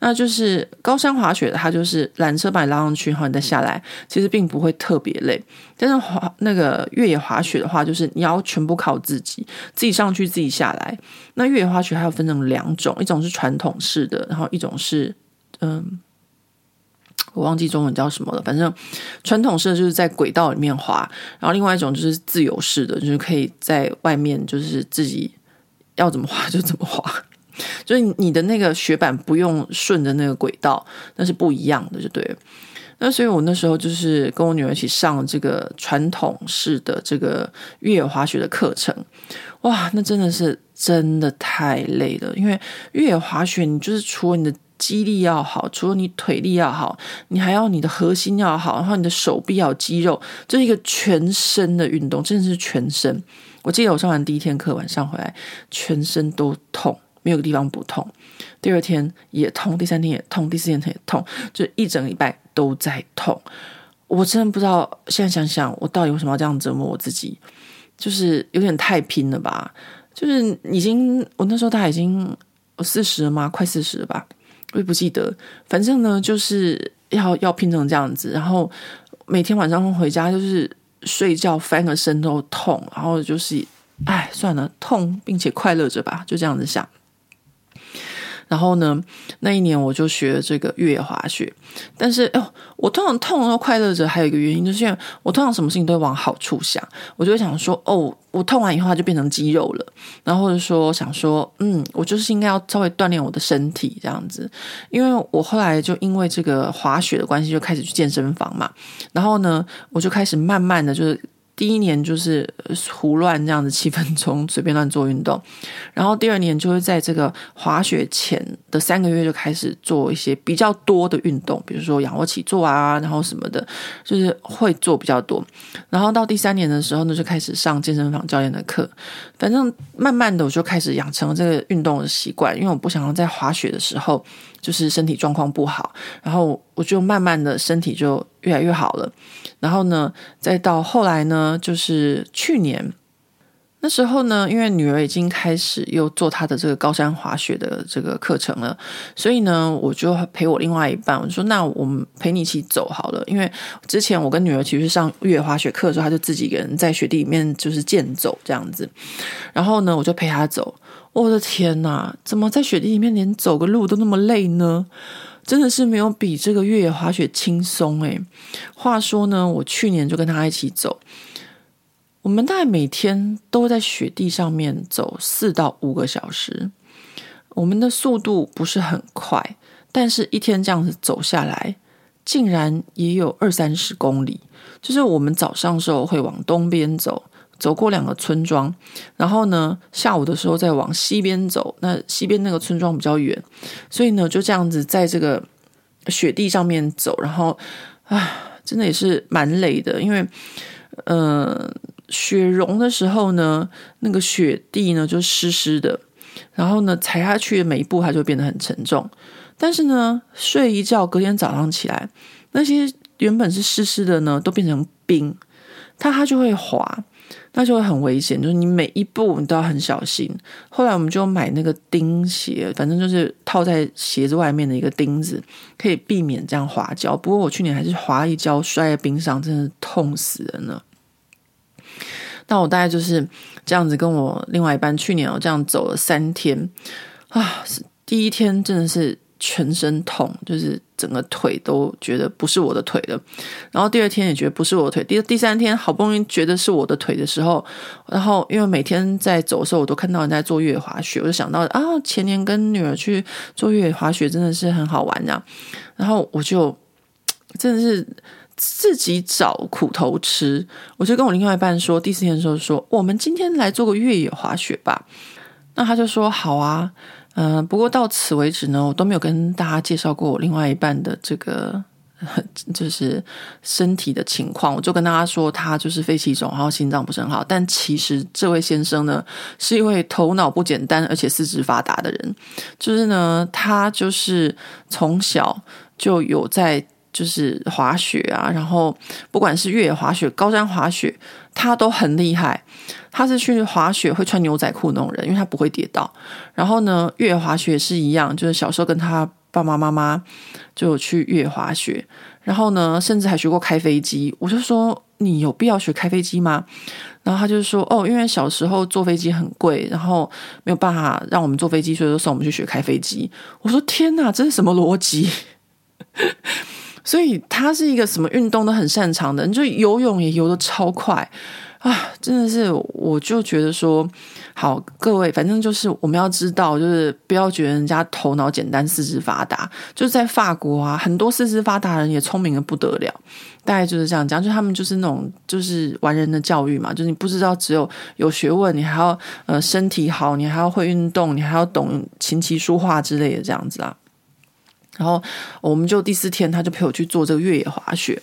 那就是高山滑雪，它就是缆车把你拉上去，然后你再下来，其实并不会特别累。但是滑那个越野滑雪的话，就是你要全部靠自己，自己上去，自己下来。那越野滑雪还有分成两种，一种是传统式的，然后一种是嗯，我忘记中文叫什么了。反正传统式的就是在轨道里面滑，然后另外一种就是自由式的，就是可以在外面就是自己要怎么滑就怎么滑。就是你的那个雪板不用顺着那个轨道，那是不一样的，就对。那所以我那时候就是跟我女儿一起上这个传统式的这个越野滑雪的课程，哇，那真的是真的太累了。因为越野滑雪，你就是除了你的肌力要好，除了你腿力要好，你还要你的核心要好，然后你的手臂要肌肉，这是一个全身的运动，真的是全身。我记得我上完第一天课，晚上回来全身都痛。没有个地方不痛，第二天也痛，第三天也痛，第四天也痛，就一整礼拜都在痛。我真的不知道，现在想想，我到底为什么要这样折磨我自己？就是有点太拼了吧？就是已经，我那时候他已经四十了吗？快四十了吧？我也不记得。反正呢，就是要要拼成这样子，然后每天晚上回家就是睡觉翻个身都痛，然后就是，哎，算了，痛并且快乐着吧，就这样子想。然后呢，那一年我就学了这个越野滑雪，但是哦，我通常痛又快乐着，还有一个原因就是我通常什么事情都会往好处想，我就会想说，哦，我痛完以后它就变成肌肉了，然后或者说想说，嗯，我就是应该要稍微锻炼我的身体这样子，因为我后来就因为这个滑雪的关系，就开始去健身房嘛，然后呢，我就开始慢慢的就是。第一年就是胡乱这样子，七分钟随便乱做运动，然后第二年就会在这个滑雪前的三个月就开始做一些比较多的运动，比如说仰卧起坐啊，然后什么的，就是会做比较多。然后到第三年的时候呢，就开始上健身房教练的课。反正慢慢的我就开始养成了这个运动的习惯，因为我不想要在滑雪的时候就是身体状况不好，然后我就慢慢的身体就越来越好了。然后呢，再到后来呢，就是去年那时候呢，因为女儿已经开始又做她的这个高山滑雪的这个课程了，所以呢，我就陪我另外一半，我说那我们陪你一起走好了。因为之前我跟女儿其实上越野滑雪课的时候，她就自己一个人在雪地里面就是健走这样子。然后呢，我就陪她走。我的天哪，怎么在雪地里面连走个路都那么累呢？真的是没有比这个越野滑雪轻松诶。话说呢，我去年就跟他一起走，我们大概每天都在雪地上面走四到五个小时。我们的速度不是很快，但是一天这样子走下来，竟然也有二三十公里。就是我们早上时候会往东边走。走过两个村庄，然后呢，下午的时候再往西边走。那西边那个村庄比较远，所以呢，就这样子在这个雪地上面走。然后，啊，真的也是蛮累的，因为，呃，雪融的时候呢，那个雪地呢就湿湿的，然后呢，踩下去的每一步它就变得很沉重。但是呢，睡一觉，隔天早上起来，那些原本是湿湿的呢，都变成冰，它它就会滑。那就会很危险，就是你每一步你都要很小心。后来我们就买那个钉鞋，反正就是套在鞋子外面的一个钉子，可以避免这样滑跤。不过我去年还是滑一跤，摔在冰上，真的痛死人了。那我大概就是这样子，跟我另外一半去年我这样走了三天啊，第一天真的是。全身痛，就是整个腿都觉得不是我的腿了。然后第二天也觉得不是我的腿，第第三天好不容易觉得是我的腿的时候，然后因为每天在走的时候，我都看到人在做越野滑雪，我就想到啊，前年跟女儿去做越野滑雪真的是很好玩啊。然后我就真的是自己找苦头吃，我就跟我另外一半说，第四天的时候说，我们今天来做个越野滑雪吧。那他就说好啊。嗯、不过到此为止呢，我都没有跟大家介绍过我另外一半的这个 就是身体的情况。我就跟大家说，他就是肺气肿，然后心脏不是很好。但其实这位先生呢，是一位头脑不简单而且四肢发达的人。就是呢，他就是从小就有在就是滑雪啊，然后不管是越野滑雪、高山滑雪，他都很厉害。他是去滑雪会穿牛仔裤那种人，因为他不会跌倒。然后呢，越野滑雪是一样，就是小时候跟他爸爸妈妈就有去越野滑雪，然后呢，甚至还学过开飞机。我就说，你有必要学开飞机吗？然后他就说哦，因为小时候坐飞机很贵，然后没有办法让我们坐飞机，所以就送我们去学开飞机。我说天哪，这是什么逻辑？所以他是一个什么运动都很擅长的，你就游泳也游得超快。啊，真的是，我就觉得说，好，各位，反正就是我们要知道，就是不要觉得人家头脑简单、四肢发达。就是在法国啊，很多四肢发达人也聪明的不得了。大概就是这样讲，就他们就是那种就是完人的教育嘛，就是你不知道只有有学问，你还要呃身体好，你还要会运动，你还要懂琴棋书画之类的这样子啊。然后我们就第四天，他就陪我去做这个越野滑雪。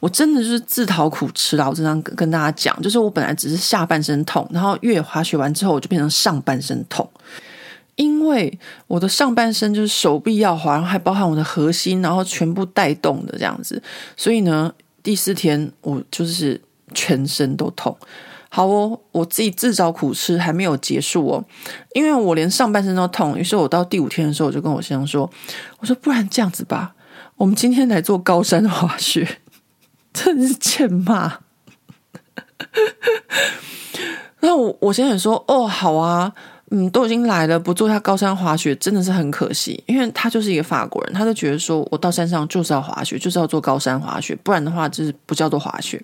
我真的就是自讨苦吃了。我经常跟跟大家讲，就是我本来只是下半身痛，然后越野滑雪完之后，我就变成上半身痛，因为我的上半身就是手臂要滑，然后还包含我的核心，然后全部带动的这样子。所以呢，第四天我就是全身都痛。好哦，我自己自找苦吃，还没有结束哦，因为我连上半身都痛。于是我到第五天的时候，我就跟我先生说：“我说不然这样子吧，我们今天来做高山滑雪。”真是欠骂。那我我先生说：“哦，好啊，嗯，都已经来了，不做下高山滑雪真的是很可惜。”因为他就是一个法国人，他就觉得说我到山上就是要滑雪，就是要做高山滑雪，不然的话就是不叫做滑雪。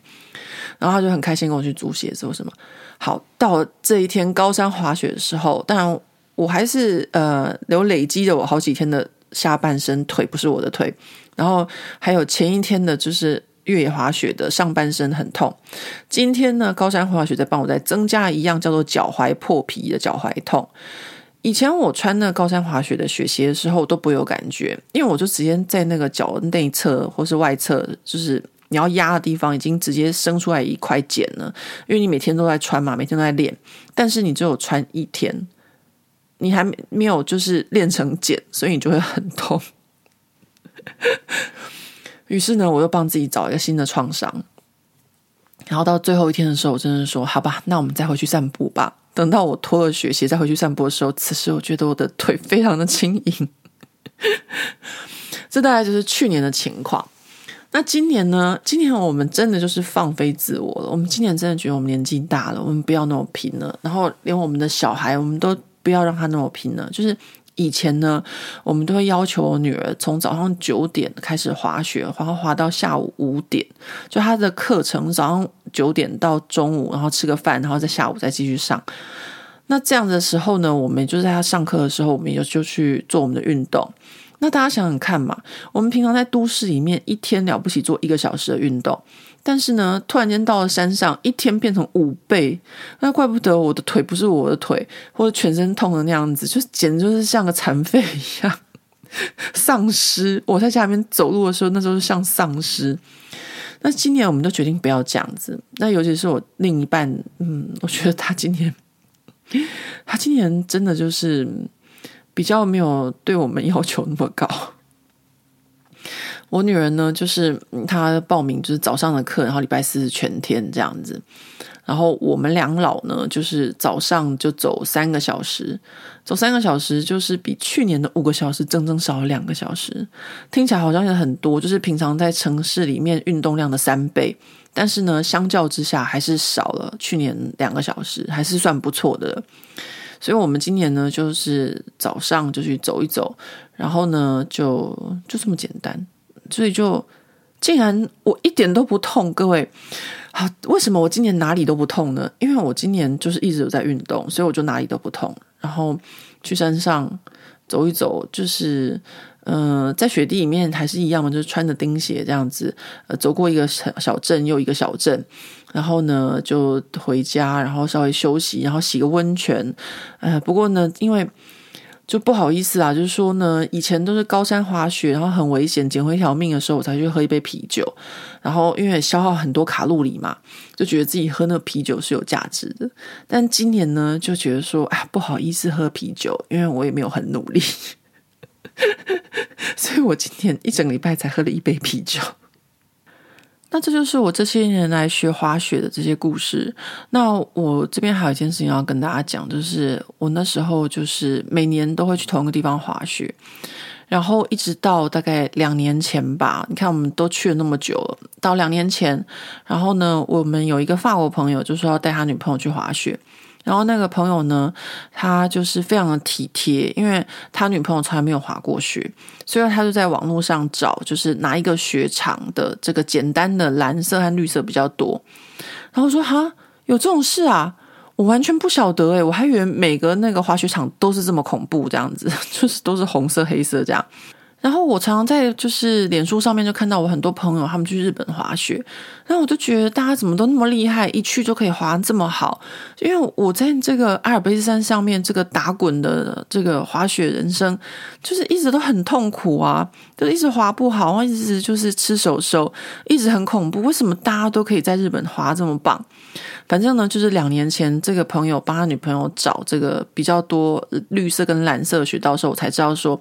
然后他就很开心跟我去租鞋子或什么。好，到这一天高山滑雪的时候，当然我还是呃有累积着我好几天的下半身腿不是我的腿，然后还有前一天的就是越野滑雪的上半身很痛。今天呢，高山滑雪在帮我再增加一样叫做脚踝破皮的脚踝痛。以前我穿那高山滑雪的雪鞋的时候都不会有感觉，因为我就直接在那个脚内侧或是外侧，就是你要压的地方已经直接生出来一块茧了。因为你每天都在穿嘛，每天都在练，但是你只有穿一天，你还没有就是练成茧，所以你就会很痛。于是呢，我又帮自己找一个新的创伤。然后到最后一天的时候，我真的说：“好吧，那我们再回去散步吧。”等到我脱了雪鞋再回去散步的时候，此时我觉得我的腿非常的轻盈。这大概就是去年的情况。那今年呢？今年我们真的就是放飞自我了。我们今年真的觉得我们年纪大了，我们不要那么拼了。然后连我们的小孩，我们都不要让他那么拼了。就是。以前呢，我们都会要求我女儿从早上九点开始滑雪，然后滑到下午五点。就她的课程早上九点到中午，然后吃个饭，然后在下午再继续上。那这样的时候呢，我们就在她上课的时候，我们也就去做我们的运动。那大家想想看嘛，我们平常在都市里面一天了不起做一个小时的运动。但是呢，突然间到了山上，一天变成五倍，那怪不得我的腿不是我的腿，或者全身痛的那样子，就简直就是像个残废一样，丧尸。我在家里面走路的时候，那时候像丧尸。那今年我们就决定不要这样子。那尤其是我另一半，嗯，我觉得他今年，他今年真的就是比较没有对我们要求那么高。我女儿呢，就是她报名就是早上的课，然后礼拜四全天这样子。然后我们两老呢，就是早上就走三个小时，走三个小时就是比去年的五个小时整整少了两个小时。听起来好像也很多，就是平常在城市里面运动量的三倍，但是呢，相较之下还是少了去年两个小时，还是算不错的。所以，我们今年呢，就是早上就去走一走，然后呢，就就这么简单。所以就竟然我一点都不痛，各位，好，为什么我今年哪里都不痛呢？因为我今年就是一直有在运动，所以我就哪里都不痛。然后去山上走一走，就是嗯、在雪地里面还是一样嘛，就是穿着钉鞋这样子，呃，走过一个小小镇又一个小镇，然后呢就回家，然后稍微休息，然后洗个温泉。呃，不过呢，因为就不好意思啊，就是说呢，以前都是高山滑雪，然后很危险，捡回一条命的时候，我才去喝一杯啤酒。然后因为消耗很多卡路里嘛，就觉得自己喝那个啤酒是有价值的。但今年呢，就觉得说，哎，不好意思喝啤酒，因为我也没有很努力，所以我今天一整礼拜才喝了一杯啤酒。那这就是我这些年来学滑雪的这些故事。那我这边还有一件事情要跟大家讲，就是我那时候就是每年都会去同一个地方滑雪，然后一直到大概两年前吧。你看，我们都去了那么久了，到两年前，然后呢，我们有一个法国朋友就说要带他女朋友去滑雪。然后那个朋友呢，他就是非常的体贴，因为他女朋友从来没有滑过雪，所以他就在网络上找，就是哪一个雪场的这个简单的蓝色和绿色比较多。然后说哈，有这种事啊，我完全不晓得诶，我还以为每个那个滑雪场都是这么恐怖这样子，就是都是红色黑色这样。然后我常常在就是脸书上面就看到我很多朋友他们去日本滑雪，然后我就觉得大家怎么都那么厉害，一去就可以滑这么好。因为我在这个阿尔卑斯山上面这个打滚的这个滑雪人生，就是一直都很痛苦啊，就一直滑不好，然后一直就是吃手手，一直很恐怖。为什么大家都可以在日本滑这么棒？反正呢，就是两年前这个朋友帮他女朋友找这个比较多绿色跟蓝色的雪道时候，我才知道说，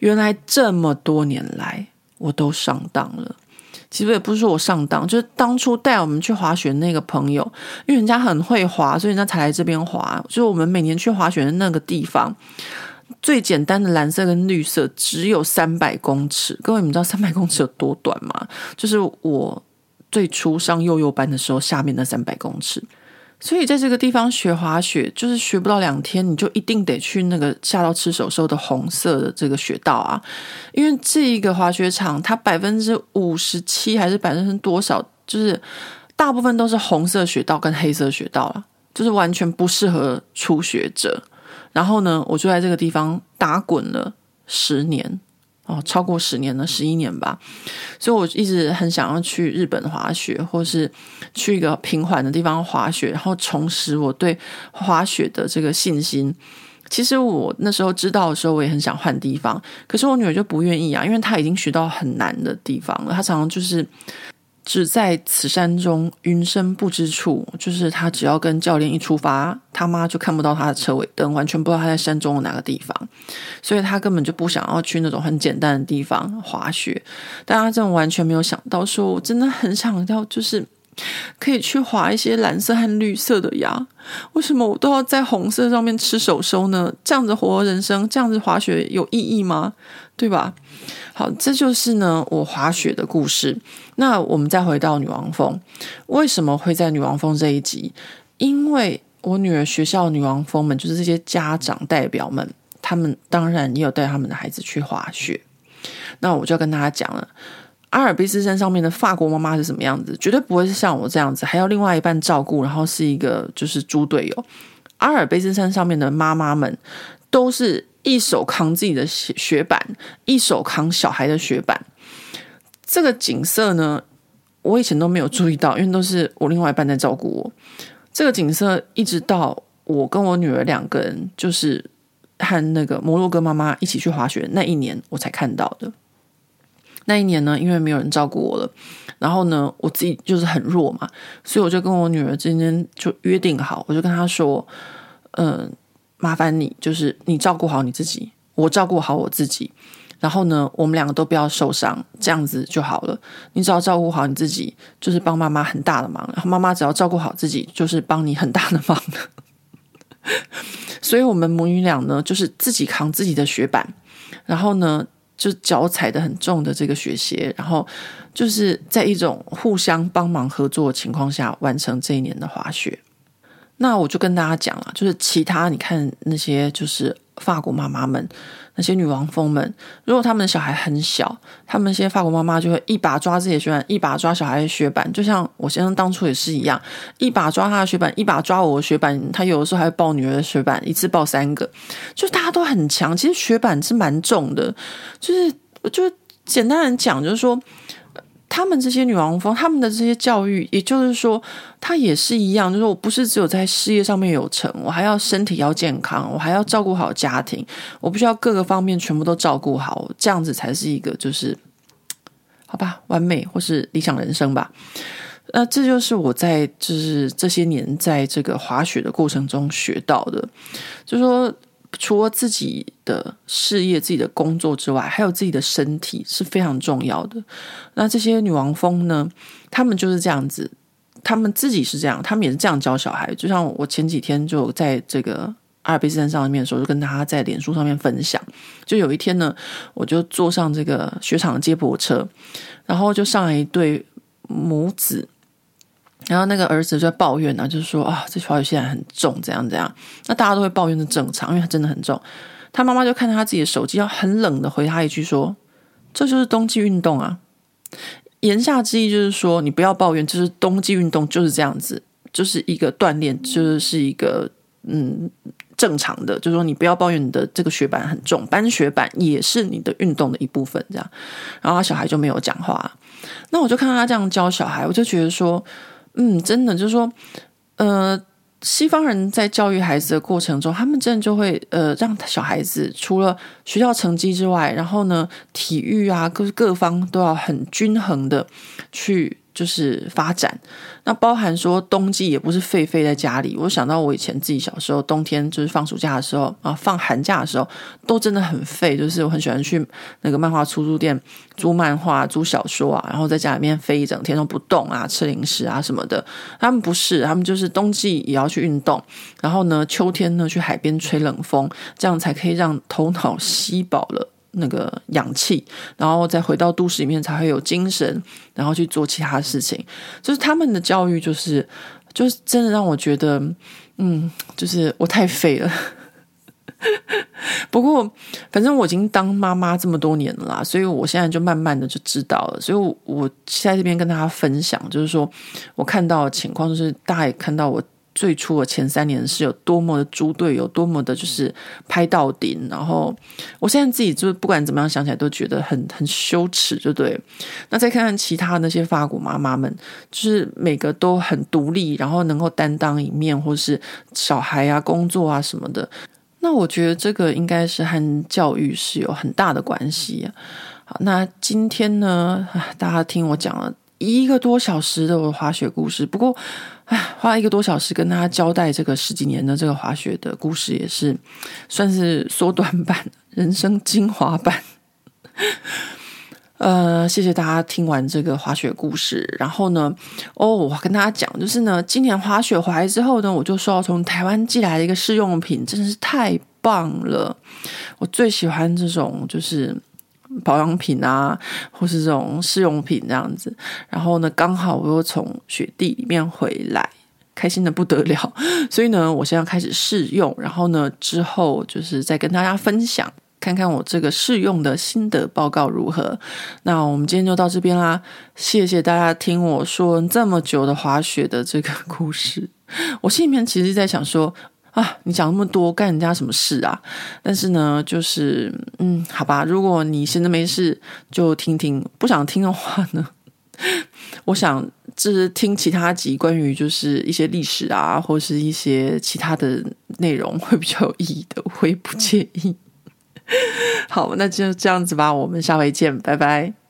原来这么多年来我都上当了。其实也不是说我上当，就是当初带我们去滑雪那个朋友，因为人家很会滑，所以人家才来这边滑。就是我们每年去滑雪的那个地方，最简单的蓝色跟绿色只有三百公尺。各位，你们知道三百公尺有多短吗？就是我。最初上幼幼班的时候，下面那三百公尺，所以在这个地方学滑雪，就是学不到两天，你就一定得去那个下到吃手手的红色的这个雪道啊，因为这一个滑雪场，它百分之五十七还是百分之多少，就是大部分都是红色雪道跟黑色雪道啊，就是完全不适合初学者。然后呢，我就在这个地方打滚了十年。哦，超过十年了，十一年吧。所以我一直很想要去日本滑雪，或是去一个平缓的地方滑雪，然后重拾我对滑雪的这个信心。其实我那时候知道的时候，我也很想换地方，可是我女儿就不愿意啊，因为她已经学到很难的地方了。她常常就是只在此山中，云深不知处。就是他只要跟教练一出发，他妈就看不到他的车尾灯，完全不知道他在山中的哪个地方。所以他根本就不想要去那种很简单的地方滑雪。但他这种完全没有想到，说我真的很想要，就是。可以去滑一些蓝色和绿色的呀？为什么我都要在红色上面吃手收呢？这样子活人生，这样子滑雪有意义吗？对吧？好，这就是呢我滑雪的故事。那我们再回到女王峰，为什么会在女王峰这一集？因为我女儿学校女王峰们，就是这些家长代表们，他们当然也有带他们的孩子去滑雪。那我就要跟大家讲了。阿尔卑斯山上面的法国妈妈是什么样子？绝对不会是像我这样子，还要另外一半照顾，然后是一个就是猪队友。阿尔卑斯山上面的妈妈们都是一手扛自己的雪板，一手扛小孩的雪板。这个景色呢，我以前都没有注意到，因为都是我另外一半在照顾我。这个景色一直到我跟我女儿两个人，就是和那个摩洛哥妈妈一起去滑雪那一年，我才看到的。那一年呢，因为没有人照顾我了，然后呢，我自己就是很弱嘛，所以我就跟我女儿之间就约定好，我就跟她说：“嗯、麻烦你，就是你照顾好你自己，我照顾好我自己，然后呢，我们两个都不要受伤，这样子就好了。你只要照顾好你自己，就是帮妈妈很大的忙，然后妈妈只要照顾好自己，就是帮你很大的忙。所以，我们母女俩呢，就是自己扛自己的雪板，然后呢。”就脚踩的很重的这个雪鞋，然后就是在一种互相帮忙合作的情况下完成这一年的滑雪。那我就跟大家讲了，就是其他你看那些就是法国妈妈们。那些女王蜂们，如果他们的小孩很小，他们那些法国妈妈就会一把抓自己的雪板，一把抓小孩的雪板，就像我先生当初也是一样，一把抓他的雪板，一把抓我的雪板。他有的时候还会抱女儿的雪板，一次抱三个，就大家都很强。其实雪板是蛮重的，就是我就简单的讲，就是说。他们这些女王蜂，他们的这些教育，也就是说，他也是一样，就是我不是只有在事业上面有成，我还要身体要健康，我还要照顾好家庭，我必须要各个方面全部都照顾好，这样子才是一个就是好吧，完美或是理想人生吧。那这就是我在就是这些年在这个滑雪的过程中学到的，就是说。除了自己的事业、自己的工作之外，还有自己的身体是非常重要的。那这些女王蜂呢？他们就是这样子，他们自己是这样，他们也是这样教小孩。就像我前几天就在这个阿尔卑斯山上面的时候，就跟大家在脸书上面分享。就有一天呢，我就坐上这个雪场的接驳车，然后就上来一对母子。然后那个儿子就在抱怨呢、啊，就是说啊，这滑雪现在很重，怎样怎样。那大家都会抱怨的正常，因为他真的很重。他妈妈就看着他自己的手机，要很冷的回他一句说：“这就是冬季运动啊。”言下之意就是说，你不要抱怨，就是冬季运动就是这样子，就是一个锻炼，就是一个嗯正常的。就是说，你不要抱怨你的这个雪板很重，搬雪板也是你的运动的一部分。这样，然后他小孩就没有讲话。那我就看他这样教小孩，我就觉得说。嗯，真的就是说，呃，西方人在教育孩子的过程中，他们真的就会呃，让小孩子除了学校成绩之外，然后呢，体育啊，各各方都要很均衡的去。就是发展，那包含说冬季也不是废废在家里。我想到我以前自己小时候，冬天就是放暑假的时候啊，放寒假的时候，都真的很废。就是我很喜欢去那个漫画出租店租漫画、租小说啊，然后在家里面废一整天都不动啊，吃零食啊什么的。他们不是，他们就是冬季也要去运动，然后呢，秋天呢去海边吹冷风，这样才可以让头脑吸饱了。那个氧气，然后再回到都市里面才会有精神，然后去做其他事情。就是他们的教育，就是就是真的让我觉得，嗯，就是我太废了。不过，反正我已经当妈妈这么多年了，所以我现在就慢慢的就知道了。所以我在这边跟大家分享，就是说我看到的情况，就是大家也看到我最初的前三年是有多么的猪队友，多么的就是拍到顶。然后我现在自己就不管怎么样想起来都觉得很很羞耻，就对。那再看看其他那些法国妈妈们，就是每个都很独立，然后能够担当一面，或是小孩啊、工作啊什么的。那我觉得这个应该是和教育是有很大的关系。好，那今天呢，大家听我讲了一个多小时的我的滑雪故事，不过。哎，花一个多小时跟大家交代这个十几年的这个滑雪的故事，也是算是缩短版、人生精华版。呃，谢谢大家听完这个滑雪故事。然后呢，哦，我跟大家讲，就是呢，今年滑雪回来之后呢，我就收到从台湾寄来的一个试用品，真的是太棒了。我最喜欢这种，就是。保养品啊，或是这种试用品这样子，然后呢，刚好我又从雪地里面回来，开心的不得了，所以呢，我现在开始试用，然后呢，之后就是再跟大家分享，看看我这个试用的心得报告如何。那我们今天就到这边啦，谢谢大家听我说这么久的滑雪的这个故事，我心里面其实在想说。啊，你讲那么多，干人家什么事啊？但是呢，就是嗯，好吧，如果你闲着没事，就听听；不想听的话呢，我想就是听其他集关于就是一些历史啊，或是一些其他的内容会比较有意义的，我也不介意。好，那就这样子吧，我们下回见，拜拜。